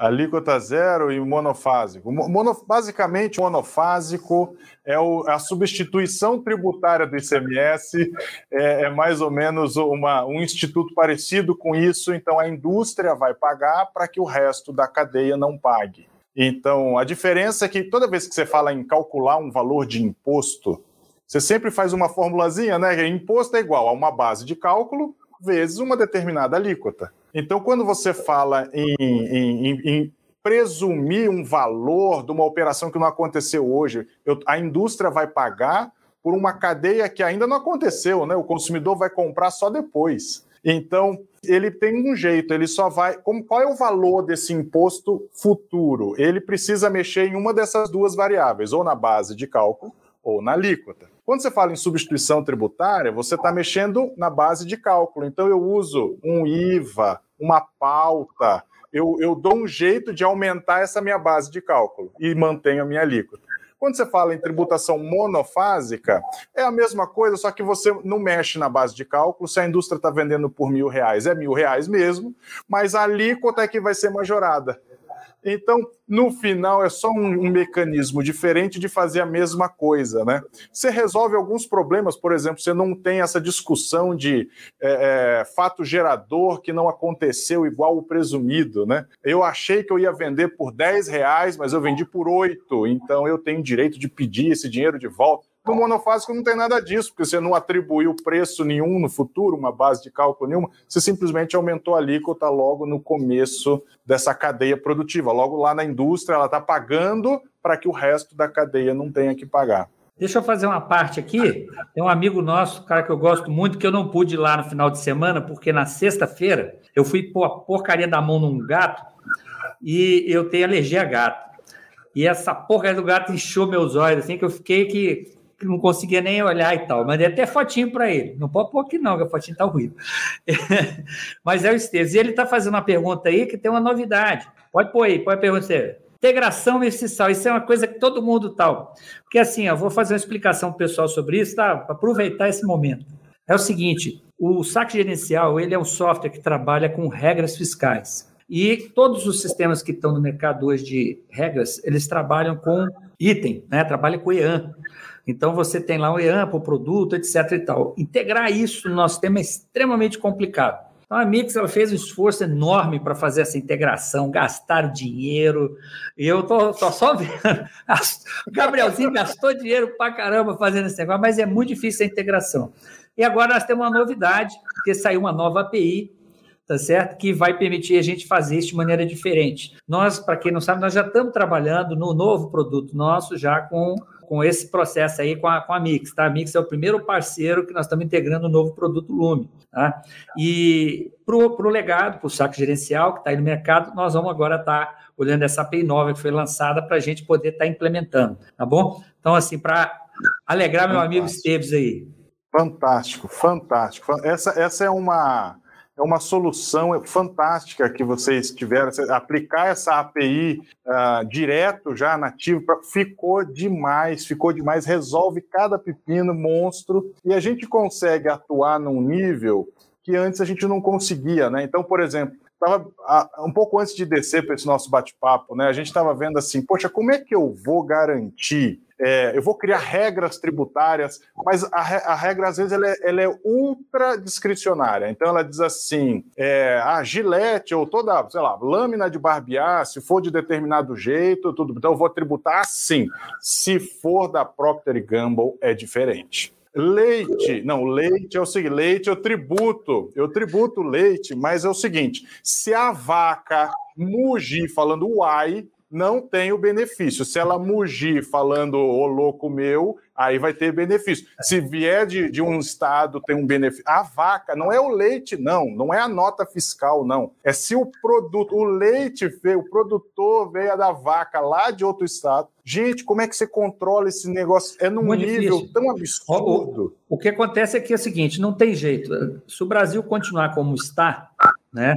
Alíquota zero e monofásico. Mono, basicamente, monofásico é o, a substituição tributária do ICMS, é, é mais ou menos uma, um instituto parecido com isso, então a indústria vai pagar para que o resto da cadeia não pague. Então, a diferença é que toda vez que você fala em calcular um valor de imposto, você sempre faz uma formulazinha, né? Imposto é igual a uma base de cálculo vezes uma determinada alíquota. Então, quando você fala em, em, em presumir um valor de uma operação que não aconteceu hoje, eu, a indústria vai pagar por uma cadeia que ainda não aconteceu, né? O consumidor vai comprar só depois. Então, ele tem um jeito, ele só vai. Como, qual é o valor desse imposto futuro? Ele precisa mexer em uma dessas duas variáveis, ou na base de cálculo ou na alíquota. Quando você fala em substituição tributária, você está mexendo na base de cálculo. Então, eu uso um IVA, uma pauta, eu, eu dou um jeito de aumentar essa minha base de cálculo e mantenho a minha alíquota. Quando você fala em tributação monofásica, é a mesma coisa, só que você não mexe na base de cálculo. Se a indústria está vendendo por mil reais, é mil reais mesmo, mas a alíquota é que vai ser majorada. Então, no final, é só um, um, mecanismo diferente de fazer a mesma coisa, né? Você resolve alguns problemas, por exemplo, você não tem essa discussão de é, é, fato gerador que não aconteceu igual o presumido, né? Eu achei que eu ia vender por 10 reais, mas eu vendi por 8, então eu tenho direito de pedir esse dinheiro de volta. No monofásico não tem nada disso, porque você não atribuiu preço nenhum no futuro, uma base de cálculo nenhuma, você simplesmente aumentou a alíquota logo no começo dessa cadeia produtiva. Logo lá na indústria, ela está pagando para que o resto da cadeia não tenha que pagar. Deixa eu fazer uma parte aqui. Tem um amigo nosso, cara que eu gosto muito, que eu não pude ir lá no final de semana, porque na sexta-feira eu fui pôr a porcaria da mão num gato e eu tenho alergia a gato. E essa porcaria do gato inchou meus olhos, assim, que eu fiquei que não conseguia nem olhar e tal. Mandei até fotinho para ele. Não pode pôr aqui, não, que a fotinho está horrível. Mas é o Esteves. E ele está fazendo uma pergunta aí que tem uma novidade. Pode pôr aí, pode perguntar. Integração mestiçal, isso é uma coisa que todo mundo tal. Porque assim, eu vou fazer uma explicação pessoal sobre isso, tá? Para aproveitar esse momento. É o seguinte: o saque gerencial ele é um software que trabalha com regras fiscais. E todos os sistemas que estão no mercado hoje de regras, eles trabalham com item, né? Trabalha com EAN. Então você tem lá o EAN para o produto, etc. e tal. Integrar isso no nosso sistema é extremamente complicado. Então a Mix ela fez um esforço enorme para fazer essa integração, gastar dinheiro. E eu tô, tô só vendo. O Gabrielzinho gastou dinheiro para caramba fazendo esse negócio, mas é muito difícil a integração. E agora nós temos uma novidade, porque saiu uma nova API tá certo? Que vai permitir a gente fazer isso de maneira diferente. Nós, para quem não sabe, nós já estamos trabalhando no novo produto nosso, já com com esse processo aí com a, com a Mix, tá? A Mix é o primeiro parceiro que nós estamos integrando o um novo produto Lume, tá? E para o legado, para o saco gerencial que está aí no mercado, nós vamos agora estar tá olhando essa API nova que foi lançada para a gente poder estar tá implementando, tá bom? Então, assim, para alegrar meu fantástico. amigo Esteves aí. Fantástico, fantástico. Essa, essa é uma é uma solução fantástica que vocês tiveram. Aplicar essa API uh, ah, direto já nativo ficou demais, ficou demais. Resolve cada pepino monstro e a gente consegue atuar num nível que antes a gente não conseguia, né? Então, por exemplo, tava um pouco antes de descer para esse nosso bate-papo, né? A gente estava vendo assim, poxa, como é que eu vou garantir é, eu vou criar regras tributárias, mas a, a regra, às vezes, ela é, ela é, ultra discricionária. Então, ela diz assim: é, a gilete ou toda, sei lá, lâmina de barbear, se for de determinado jeito, tudo. Então, eu vou tributar assim. Se for da Procter Gamble, é diferente. Leite, não, leite é o seguinte: leite eu tributo, eu tributo leite, mas é o seguinte: se a vaca mugir falando uai, não tem o benefício. Se ela mugir falando ô louco meu, aí vai ter benefício. Se vier de, de um estado, tem um benefício. A vaca, não é o leite, não. Não é a nota fiscal, não. É se o produto, o leite veio, o produtor veio da vaca lá de outro estado. Gente, como é que você controla esse negócio? É num Muito nível difícil. tão absurdo. O, o, o que acontece é que é o seguinte: não tem jeito. Se o Brasil continuar como está, né?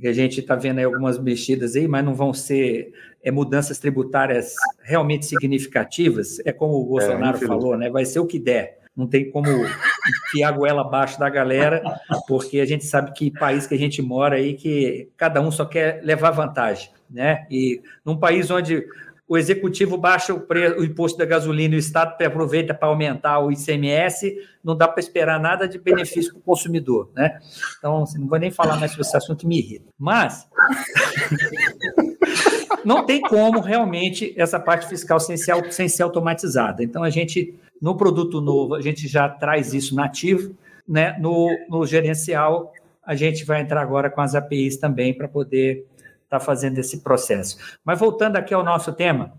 que a gente está vendo aí algumas mexidas aí, mas não vão ser é, mudanças tributárias realmente significativas. É como o Bolsonaro é, falou, né? Vai ser o que der. Não tem como enfiar a goela abaixo da galera, porque a gente sabe que país que a gente mora aí, que cada um só quer levar vantagem, né? E num país onde o executivo baixa o, o imposto da gasolina e o Estado aproveita para aumentar o ICMS, não dá para esperar nada de benefício para o consumidor. Né? Então, assim, não vou nem falar mais sobre esse assunto, me irrita. Mas não tem como realmente essa parte fiscal sem ser, sem ser automatizada. Então, a gente, no produto novo, a gente já traz isso nativo, né? no, no gerencial, a gente vai entrar agora com as APIs também para poder está fazendo esse processo. Mas voltando aqui ao nosso tema,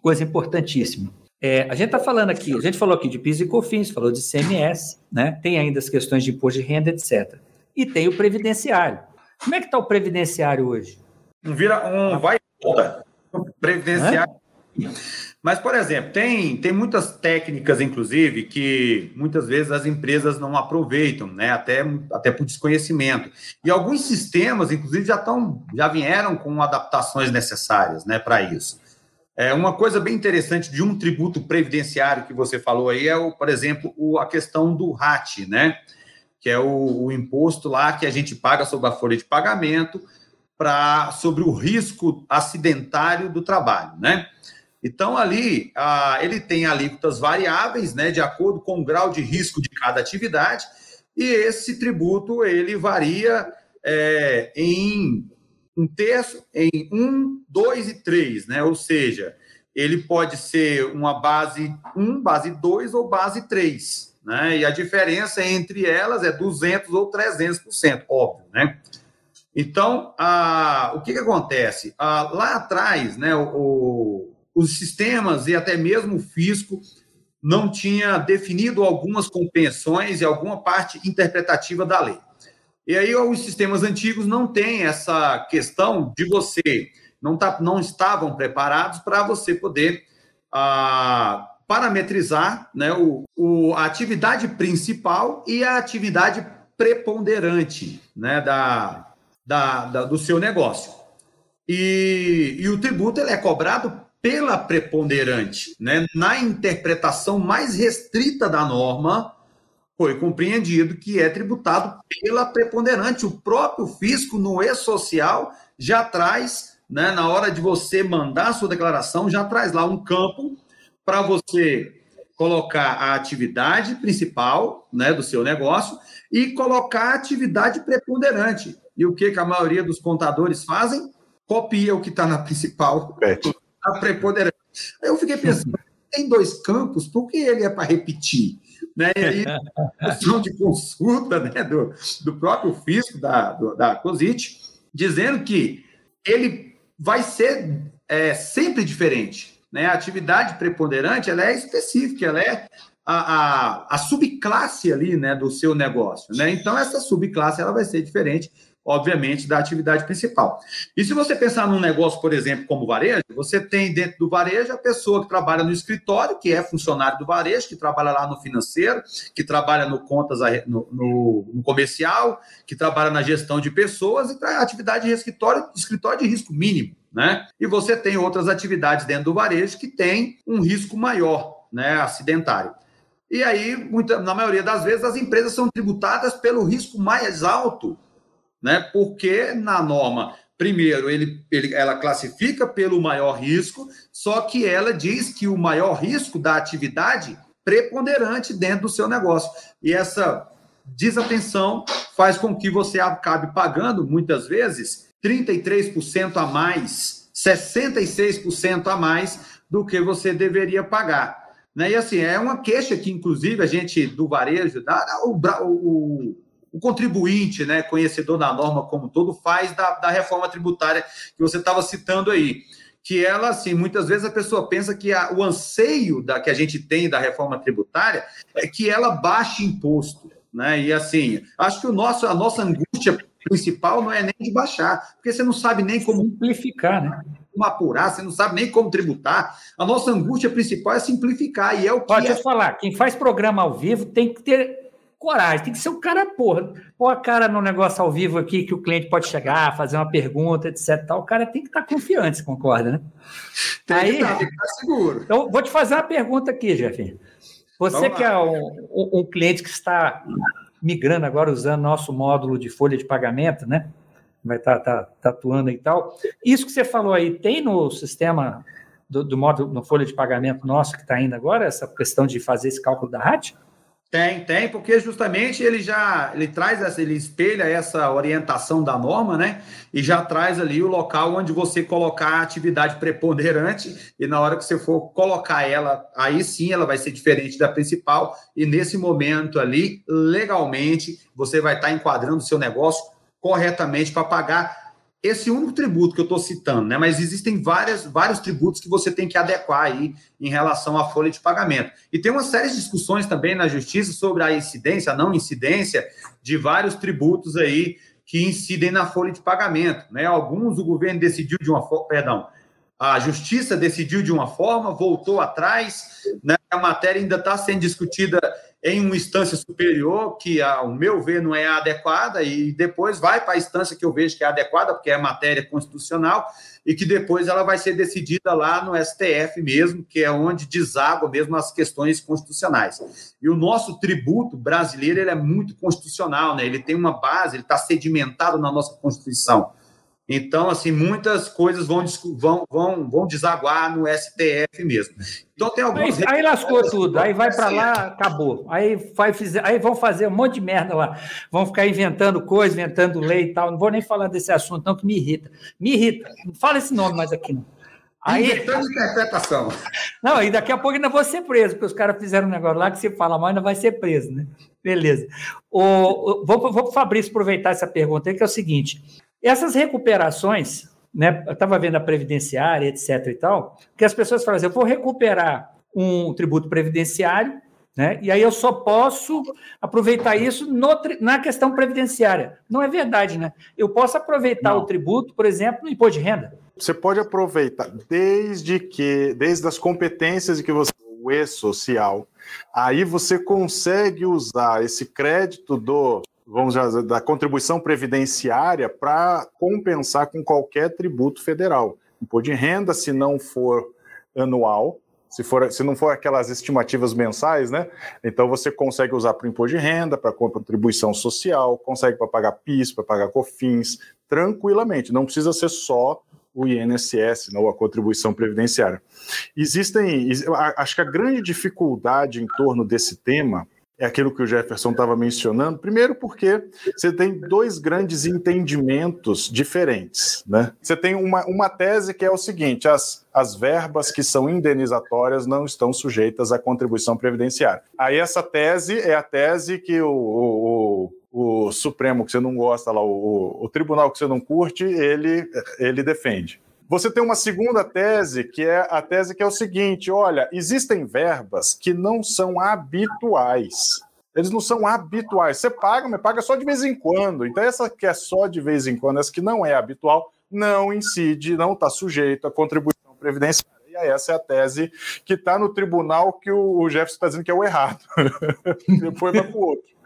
coisa importantíssima. É, a gente está falando aqui, a gente falou aqui de PIS e COFINS, falou de CMS, né? tem ainda as questões de imposto de renda, etc. e tem o previdenciário. Como é que está o previdenciário hoje? Um vira um vai volta. Previdenciário. É? Mas, por exemplo, tem, tem muitas técnicas, inclusive, que muitas vezes as empresas não aproveitam, né? Até, até por desconhecimento. E alguns sistemas, inclusive, já, estão, já vieram com adaptações necessárias né, para isso. É, uma coisa bem interessante de um tributo previdenciário que você falou aí é, o, por exemplo, o, a questão do RAT, né? Que é o, o imposto lá que a gente paga sobre a folha de pagamento para sobre o risco acidentário do trabalho, né? Então, ali, ele tem alíquotas variáveis, né, de acordo com o grau de risco de cada atividade, e esse tributo, ele varia é, em um terço, em um, dois e três, né, ou seja, ele pode ser uma base 1, base 2 ou base 3, né, e a diferença entre elas é 200 ou 300%, óbvio, né. Então, ah, o que, que acontece? Ah, lá atrás, né, o os sistemas e até mesmo o fisco não tinha definido algumas compreensões e alguma parte interpretativa da lei. E aí os sistemas antigos não têm essa questão de você não, tá, não estavam preparados para você poder parametrizar né, o, o, a atividade principal e a atividade preponderante né, da, da, da do seu negócio. E, e o tributo ele é cobrado pela preponderante, né? na interpretação mais restrita da norma, foi compreendido que é tributado pela preponderante. O próprio fisco no e-social já traz, né, na hora de você mandar a sua declaração, já traz lá um campo para você colocar a atividade principal né, do seu negócio e colocar a atividade preponderante. E o que, que a maioria dos contadores fazem? Copia o que está na principal. A preponderância. Aí eu fiquei pensando, tem dois campos, por que ele é para repetir? Né? E aí, questão de consulta né, do, do próprio fisco da, do, da COSIT, dizendo que ele vai ser é, sempre diferente. Né? A atividade preponderante ela é específica, ela é a, a, a subclasse ali né, do seu negócio. Né? Então, essa subclasse ela vai ser diferente obviamente, da atividade principal. E se você pensar num negócio, por exemplo, como varejo, você tem dentro do varejo a pessoa que trabalha no escritório, que é funcionário do varejo, que trabalha lá no financeiro, que trabalha no contas no, no, no comercial, que trabalha na gestão de pessoas e atividade de escritório, escritório de risco mínimo. Né? E você tem outras atividades dentro do varejo que tem um risco maior, né, acidentário. E aí, muita, na maioria das vezes, as empresas são tributadas pelo risco mais alto né? Porque na norma, primeiro, ele, ele, ela classifica pelo maior risco, só que ela diz que o maior risco da atividade preponderante dentro do seu negócio. E essa desatenção faz com que você acabe pagando, muitas vezes, 33% a mais, 66% a mais do que você deveria pagar. Né? E assim, é uma queixa que, inclusive, a gente do varejo, o, o, o contribuinte, né, conhecedor da norma como todo, faz da, da reforma tributária que você estava citando aí. Que ela, assim, muitas vezes a pessoa pensa que a, o anseio da, que a gente tem da reforma tributária é que ela baixe imposto. Né? E assim, acho que o nosso, a nossa angústia principal não é nem de baixar, porque você não sabe nem como simplificar, né? Como apurar, você não sabe nem como tributar. A nossa angústia principal é simplificar, e é o que. Pode é... falar, quem faz programa ao vivo tem que ter coragem, tem que ser um cara, porra, pôr a cara no negócio ao vivo aqui que o cliente pode chegar, fazer uma pergunta, etc. Tal. O cara tem que estar tá confiante, você concorda, né? Tem Aí, que estar, tá, tem que estar tá seguro. Então, vou te fazer uma pergunta aqui, Jeff. Você que é um, um, cliente que está migrando agora usando nosso módulo de folha de pagamento, né? Vai estar tá, tá, tá, atuando e tal. Isso que você falou aí, tem no sistema do, do módulo, no folha de pagamento nosso que está indo agora, essa questão de fazer esse cálculo da RAT? Tem, tem, porque justamente ele já ele traz essa, ele espelha essa orientação da norma, né? E já traz ali o local onde você colocar a atividade preponderante, e na hora que você for colocar ela, aí sim ela vai ser diferente da principal, e nesse momento ali, legalmente, você vai estar enquadrando o seu negócio corretamente para pagar esse único tributo que eu estou citando, né? Mas existem várias, vários tributos que você tem que adequar aí em relação à folha de pagamento. E tem uma série de discussões também na justiça sobre a incidência, a não incidência de vários tributos aí que incidem na folha de pagamento, né? Alguns o governo decidiu de uma forma, perdão, a justiça decidiu de uma forma, voltou atrás, né? A matéria ainda está sendo discutida em uma instância superior, que, ao meu ver, não é adequada, e depois vai para a instância que eu vejo que é adequada, porque é matéria constitucional, e que depois ela vai ser decidida lá no STF mesmo, que é onde deságua mesmo as questões constitucionais. E o nosso tributo brasileiro ele é muito constitucional, né? ele tem uma base, ele está sedimentado na nossa Constituição. Então, assim, muitas coisas vão, vão, vão, vão desaguar no STF mesmo. Então, tem algumas. Aí, aí lascou tudo, aí vai para lá, acabou. Aí, vai, aí vão fazer um monte de merda lá. Vão ficar inventando coisas, inventando lei e tal. Não vou nem falar desse assunto, não, que me irrita. Me irrita. Não fala esse nome mais aqui, não. Aí, Inventando interpretação. Não, e daqui a pouco ainda vou ser preso, porque os caras fizeram um negócio lá que se fala mal ainda vai ser preso, né? Beleza. O, o vou, vou para o Fabrício aproveitar essa pergunta aí, que é o seguinte: essas recuperações, né, eu estava vendo a previdenciária, etc. e tal, que as pessoas falam assim: eu vou recuperar um tributo previdenciário, né, e aí eu só posso aproveitar isso no, na questão previdenciária. Não é verdade, né? Eu posso aproveitar Não. o tributo, por exemplo, no imposto de renda. Você pode aproveitar desde que, desde as competências que você o e-social, aí você consegue usar esse crédito do vamos dizer, da contribuição previdenciária para compensar com qualquer tributo federal. Imposto de renda, se não for anual, se, for, se não for aquelas estimativas mensais, né? Então você consegue usar para o imposto de renda, para contribuição social, consegue para pagar PIS, para pagar COFINS, tranquilamente. Não precisa ser só o INSS, não a contribuição previdenciária. Existem, acho que a grande dificuldade em torno desse tema é aquilo que o Jefferson estava mencionando. Primeiro, porque você tem dois grandes entendimentos diferentes. Né? Você tem uma, uma tese que é o seguinte: as, as verbas que são indenizatórias não estão sujeitas à contribuição previdenciária. Aí, essa tese é a tese que o, o, o, o Supremo, que você não gosta lá, o, o tribunal que você não curte, ele, ele defende. Você tem uma segunda tese, que é a tese que é o seguinte: olha, existem verbas que não são habituais. Eles não são habituais. Você paga, mas paga só de vez em quando. Então, essa que é só de vez em quando, essa que não é habitual, não incide, não está sujeito à contribuição previdenciária. E essa é a tese que está no tribunal que o Jefferson está dizendo que é o errado. Depois vai para o outro.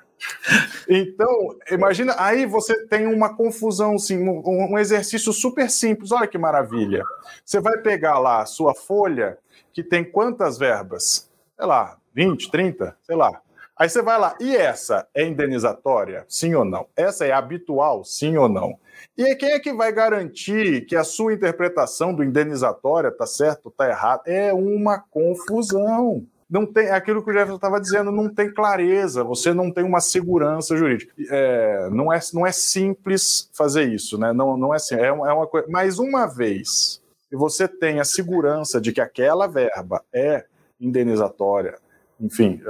Então, imagina, aí você tem uma confusão, assim, um, um, exercício super simples. Olha que maravilha. Você vai pegar lá a sua folha, que tem quantas verbas? Sei lá, 20, 30, sei lá. Aí você vai lá, e essa é indenizatória? Sim ou não? Essa é habitual? Sim ou não? E quem é que vai garantir que a sua interpretação do indenizatória está certo ou está errado? É uma confusão não tem é aquilo que o Jefferson estava dizendo, não tem clareza, você não tem uma segurança jurídica. É, não, é, não é simples fazer isso, né? Não, não é assim, é, é uma coisa. Mas uma vez que você tem a segurança de que aquela verba é indenizatória, enfim,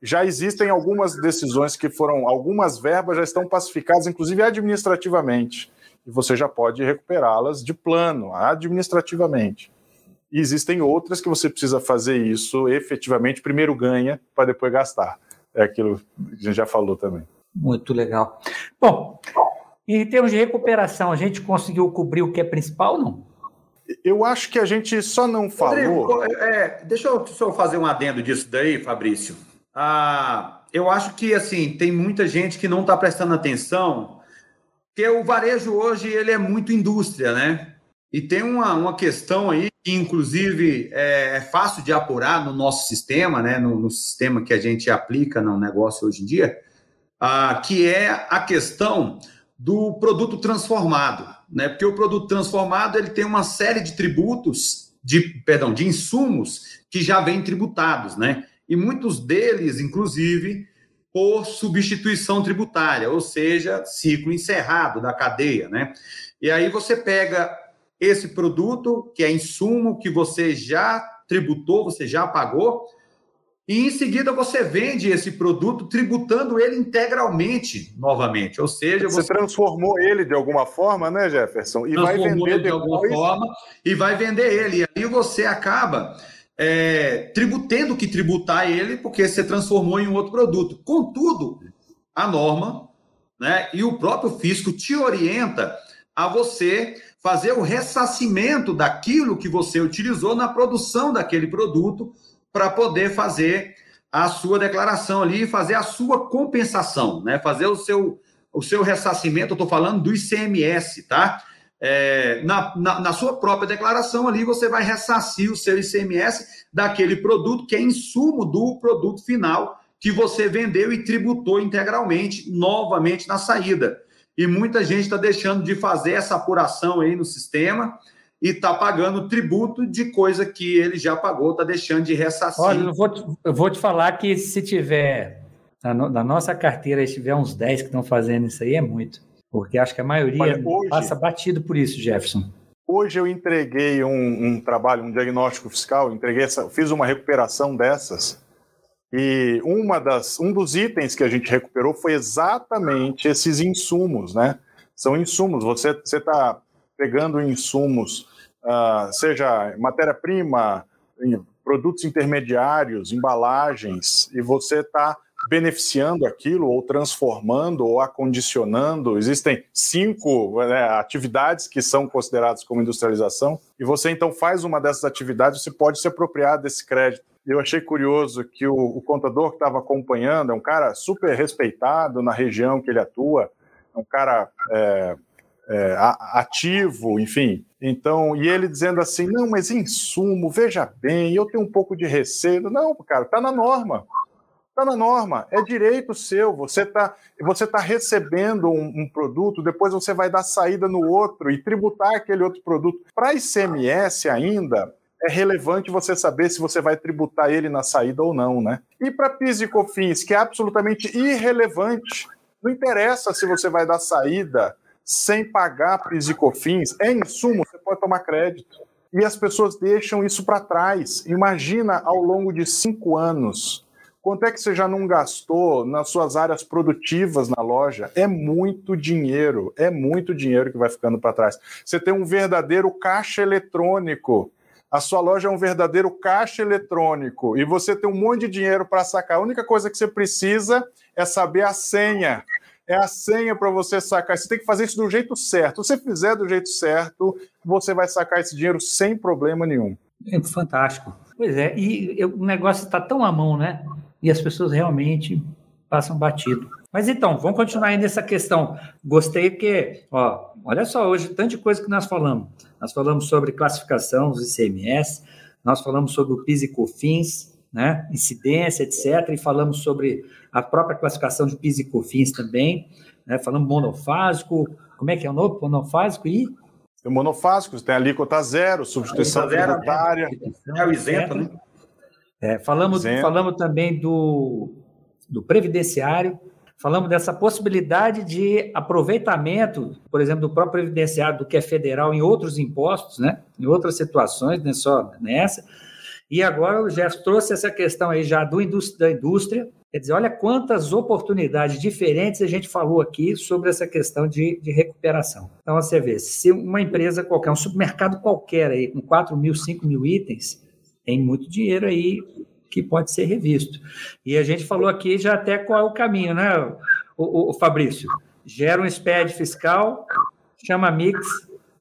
já existem algumas decisões que foram, algumas verbas já estão pacificadas, inclusive administrativamente, e você já pode recuperá-las de plano, administrativamente. E existem outras que você precisa fazer isso efetivamente, primeiro ganha, para depois gastar. É aquilo que a gente já falou também. Muito legal. Bom, em termos de recuperação, a gente conseguiu cobrir o que é principal, não? Eu acho que a gente só não falou. Rodrigo, é, deixa eu só fazer um adendo disso daí, Fabrício. Ah, eu acho que assim tem muita gente que não está prestando atenção, porque o varejo hoje ele é muito indústria, né? E tem uma, uma questão aí que, inclusive, é, é fácil de apurar no nosso sistema, né, no, no, sistema que a gente aplica no negócio hoje em dia, ah, que é a questão do produto transformado. Né? Porque o produto transformado ele tem uma série de tributos, de, perdão, de insumos que já vêm tributados, né? E muitos deles, inclusive, por substituição tributária, ou seja, ciclo encerrado da cadeia, né? E aí você pega esse produto, que é insumo que você já tributou, você já pagou, e em seguida você vende esse produto tributando ele integralmente novamente. Ou seja, você, você transformou ele de alguma forma, né, Jefferson? E vai vender de alguma forma e vai vender ele. E aí você acaba é, tendo que tributar ele porque você transformou em um outro produto. Contudo, a norma né, e o próprio fisco te orienta a você fazer o ressarcimento daquilo que você utilizou na produção daquele produto para poder fazer a sua declaração ali fazer a sua compensação, né? Fazer o seu, o seu ressarcimento, eu estou falando do ICMS, tá? É, na, na, na, sua própria declaração ali, você vai ressarcir o seu ICMS daquele produto que é insumo do produto final que você vendeu e tributou integralmente, novamente na saída. E muita gente está deixando de fazer essa apuração aí no sistema e está pagando tributo de coisa que ele já pagou, está deixando de ressarcir. Olha, eu vou, te, eu vou te falar que se tiver, na, no, na nossa carteira, se tiver uns 10 que estão fazendo isso aí, é muito. Porque acho que a maioria Olha, hoje, passa batido por isso, Jefferson. Hoje eu entreguei um, um trabalho, um diagnóstico fiscal, entreguei essa, fiz uma recuperação dessas, e uma das, um dos itens que a gente recuperou foi exatamente esses insumos, né? São insumos. Você está pegando insumos uh, seja matéria-prima, produtos intermediários, embalagens, e você está beneficiando aquilo, ou transformando, ou acondicionando. Existem cinco né, atividades que são consideradas como industrialização, e você então faz uma dessas atividades, você pode se apropriar desse crédito. Eu achei curioso que o, o contador que estava acompanhando é um cara super respeitado na região que ele atua, é um cara é, é, ativo, enfim. Então, e ele dizendo assim: não, mas insumo, veja bem, eu tenho um pouco de receio. Não, cara, está na norma. Está na norma, é direito seu. Você está você tá recebendo um, um, produto, depois você vai dar saída no outro e tributar aquele outro produto. Para ICMS ainda, é relevante você saber se você vai tributar ele na saída ou não, né? E para PIS e COFINS, que é absolutamente irrelevante, não interessa se você vai dar saída sem pagar PIS e COFINS, é insumo, você pode tomar crédito. E as pessoas deixam isso para trás. Imagina ao longo de cinco anos. Quanto é que você já não gastou nas suas áreas produtivas na loja? É muito dinheiro, é muito dinheiro que vai ficando para trás. Você tem um verdadeiro caixa eletrônico. A sua loja é um verdadeiro caixa eletrônico e você tem um monte de dinheiro para sacar. A única coisa que você precisa é saber a senha é a senha para você sacar. Você tem que fazer isso do jeito certo. Se você fizer do jeito certo, você vai sacar esse dinheiro sem problema nenhum. É fantástico. Pois é, e o negócio está tão à mão, né? E as pessoas realmente passam batido. Mas então, vamos continuar aí nessa questão. Gostei que, ó, olha só, hoje, tanto de coisa que nós falamos. Nós falamos sobre classificação dos ICMS, nós falamos sobre o PIS e COFINS, né, incidência, etc. E falamos sobre a própria classificação de PIS e COFINS também, né, falamos monofásico, como é que é o nome? Monofásico e... Tem monofásico, tem alíquota zero, substituição zero, né? tributária. É o isento, né? É, falamos, isento. falamos também do, do previdenciário, falamos dessa possibilidade de aproveitamento, por exemplo, do próprio previdenciário, do que é federal, em outros impostos, né? em outras situações, não é só nessa. E agora o Gerson trouxe essa questão aí já do indústria, da indústria. Quer dizer, olha quantas oportunidades diferentes a gente falou aqui sobre essa questão de, de recuperação. Então, você vê, se uma empresa qualquer, um supermercado qualquer aí, com 4 mil, 5 mil itens, tem muito dinheiro aí que pode ser revisto. E a gente falou aqui já até qual é o caminho, né, o, o, o Fabrício? Gera um SPED fiscal, chama Mix,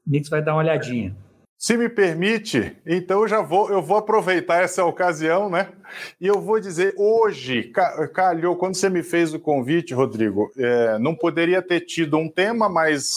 Mix vai dar uma olhadinha. Se me permite, então eu já vou, eu vou aproveitar essa ocasião, né? E eu vou dizer, hoje, calhou, quando você me fez o convite, Rodrigo, é, não poderia ter tido um tema mais,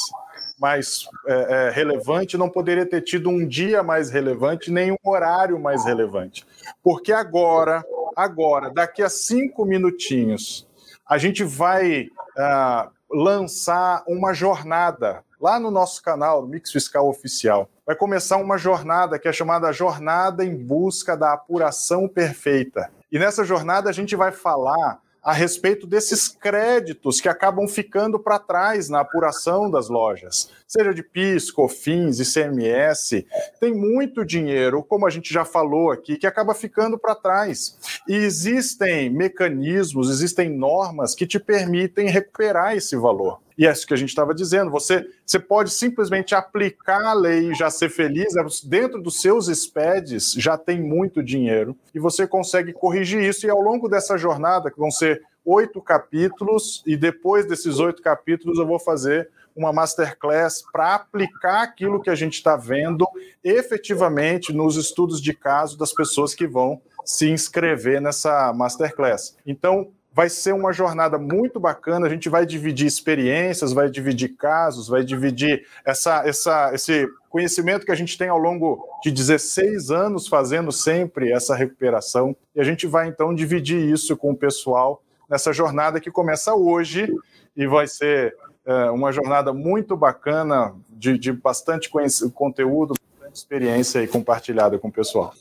mais é, é, relevante, não poderia ter tido um dia mais relevante, nem um horário mais relevante. Porque agora, agora, daqui a cinco minutinhos, a gente vai uh, lançar uma jornada lá no nosso canal, Mix Fiscal Oficial vai começar uma jornada que é chamada Jornada em Busca da Apuração Perfeita. E nessa jornada a gente vai falar a respeito desses créditos que acabam ficando para trás na apuração das lojas, seja de PIS, COFINS, ICMS. Tem muito dinheiro, como a gente já falou aqui, que acaba ficando para trás. E existem mecanismos, existem normas que te permitem recuperar esse valor. E é isso que a gente estava dizendo. Você, você pode simplesmente aplicar a lei e já ser feliz. Né? Dentro dos seus SPEDs já tem muito dinheiro e você consegue corrigir isso. E ao longo dessa jornada, que vão ser oito capítulos, e depois desses oito capítulos eu vou fazer uma masterclass para aplicar aquilo que a gente está vendo efetivamente nos estudos de caso das pessoas que vão se inscrever nessa masterclass. Então, vai ser uma jornada muito bacana. A gente vai dividir experiências, vai dividir casos, vai dividir essa, essa, esse conhecimento que a gente tem ao longo de 16 anos fazendo sempre essa recuperação. E a gente vai então dividir isso com o pessoal nessa jornada que começa hoje e vai ser é, uma jornada muito bacana, de, de bastante conteúdo, bastante experiência aí compartilhada com o pessoal.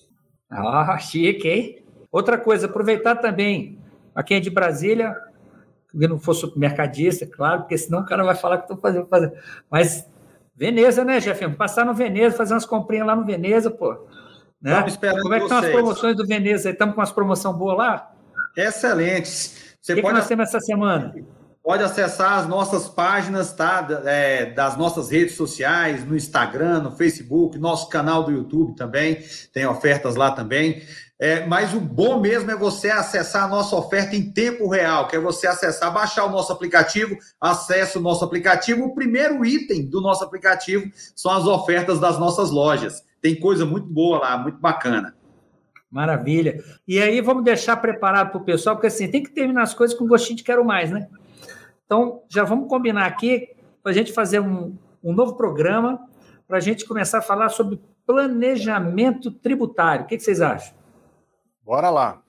Ah, chique, hein? Outra coisa, aproveitar também a quem é de Brasília, que não for supermercadista, claro, porque senão o cara vai falar que estou fazendo, fazendo. Mas Veneza, né, Jeff? Passar no Veneza, fazer umas comprinhas lá no Veneza, pô. Né? Como é que estão as promoções do Veneza? Estamos com umas promoções boas lá? Excelentes. Você o que, pode... que nós temos essa semana? Pode acessar as nossas páginas, tá? É, das nossas redes sociais, no Instagram, no Facebook, nosso canal do YouTube também, tem ofertas lá também. É, mas o bom mesmo é você acessar a nossa oferta em tempo real, que é você acessar, baixar o nosso aplicativo, acessa o nosso aplicativo. O primeiro item do nosso aplicativo são as ofertas das nossas lojas. Tem coisa muito boa lá, muito bacana. Maravilha. E aí vamos deixar preparado para o pessoal, porque assim, tem que terminar as coisas com gostinho de quero mais, né? Então, já vamos combinar aqui para a gente fazer um, um novo programa, para a gente começar a falar sobre planejamento tributário. O que, que vocês acham? Bora lá.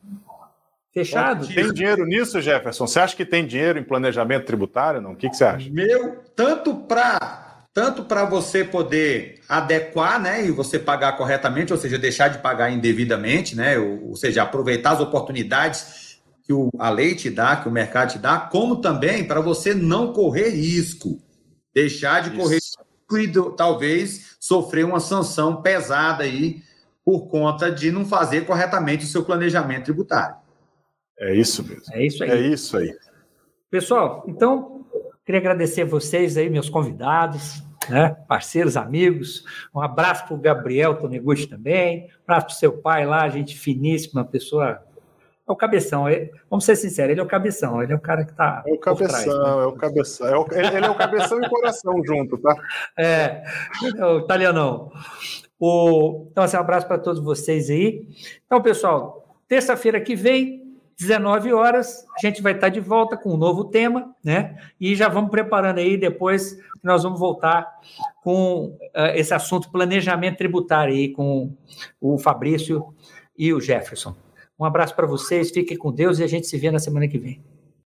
Fechado? Tem dinheiro nisso, Jefferson? Você acha que tem dinheiro em planejamento tributário? Não? O que, que você acha? Meu, tanto para tanto para você poder adequar, né, e você pagar corretamente, ou seja, deixar de pagar indevidamente, né, ou, ou seja, aproveitar as oportunidades que o, a lei te dá, que o mercado te dá, como também para você não correr risco, deixar de Isso. correr risco e talvez sofrer uma sanção pesada aí por conta de não fazer corretamente o seu planejamento tributário. É isso mesmo. É isso aí. É isso aí. Pessoal, então, queria agradecer a vocês aí, meus convidados, né, parceiros, amigos. Um abraço para o Gabriel Toneguchi também. Um abraço para o seu pai lá, gente finíssima, pessoa é o cabeção. Vamos ser sinceros, ele é o cabeção, ele é o cara que está. É o cabeção, trás, né? é o cabeção. É o, ele, é o cabeção e coração junto, tá? É, é o italianão. O, então, assim, um abraço para todos vocês aí. Então, pessoal, terça-feira que vem, 19 horas, a gente vai estar de volta com um novo tema, né? E já vamos preparando aí depois nós vamos voltar com uh, esse assunto planejamento tributário aí com o Fabrício e o Jefferson. Um abraço para vocês, fiquem com Deus e a gente se vê na semana que vem.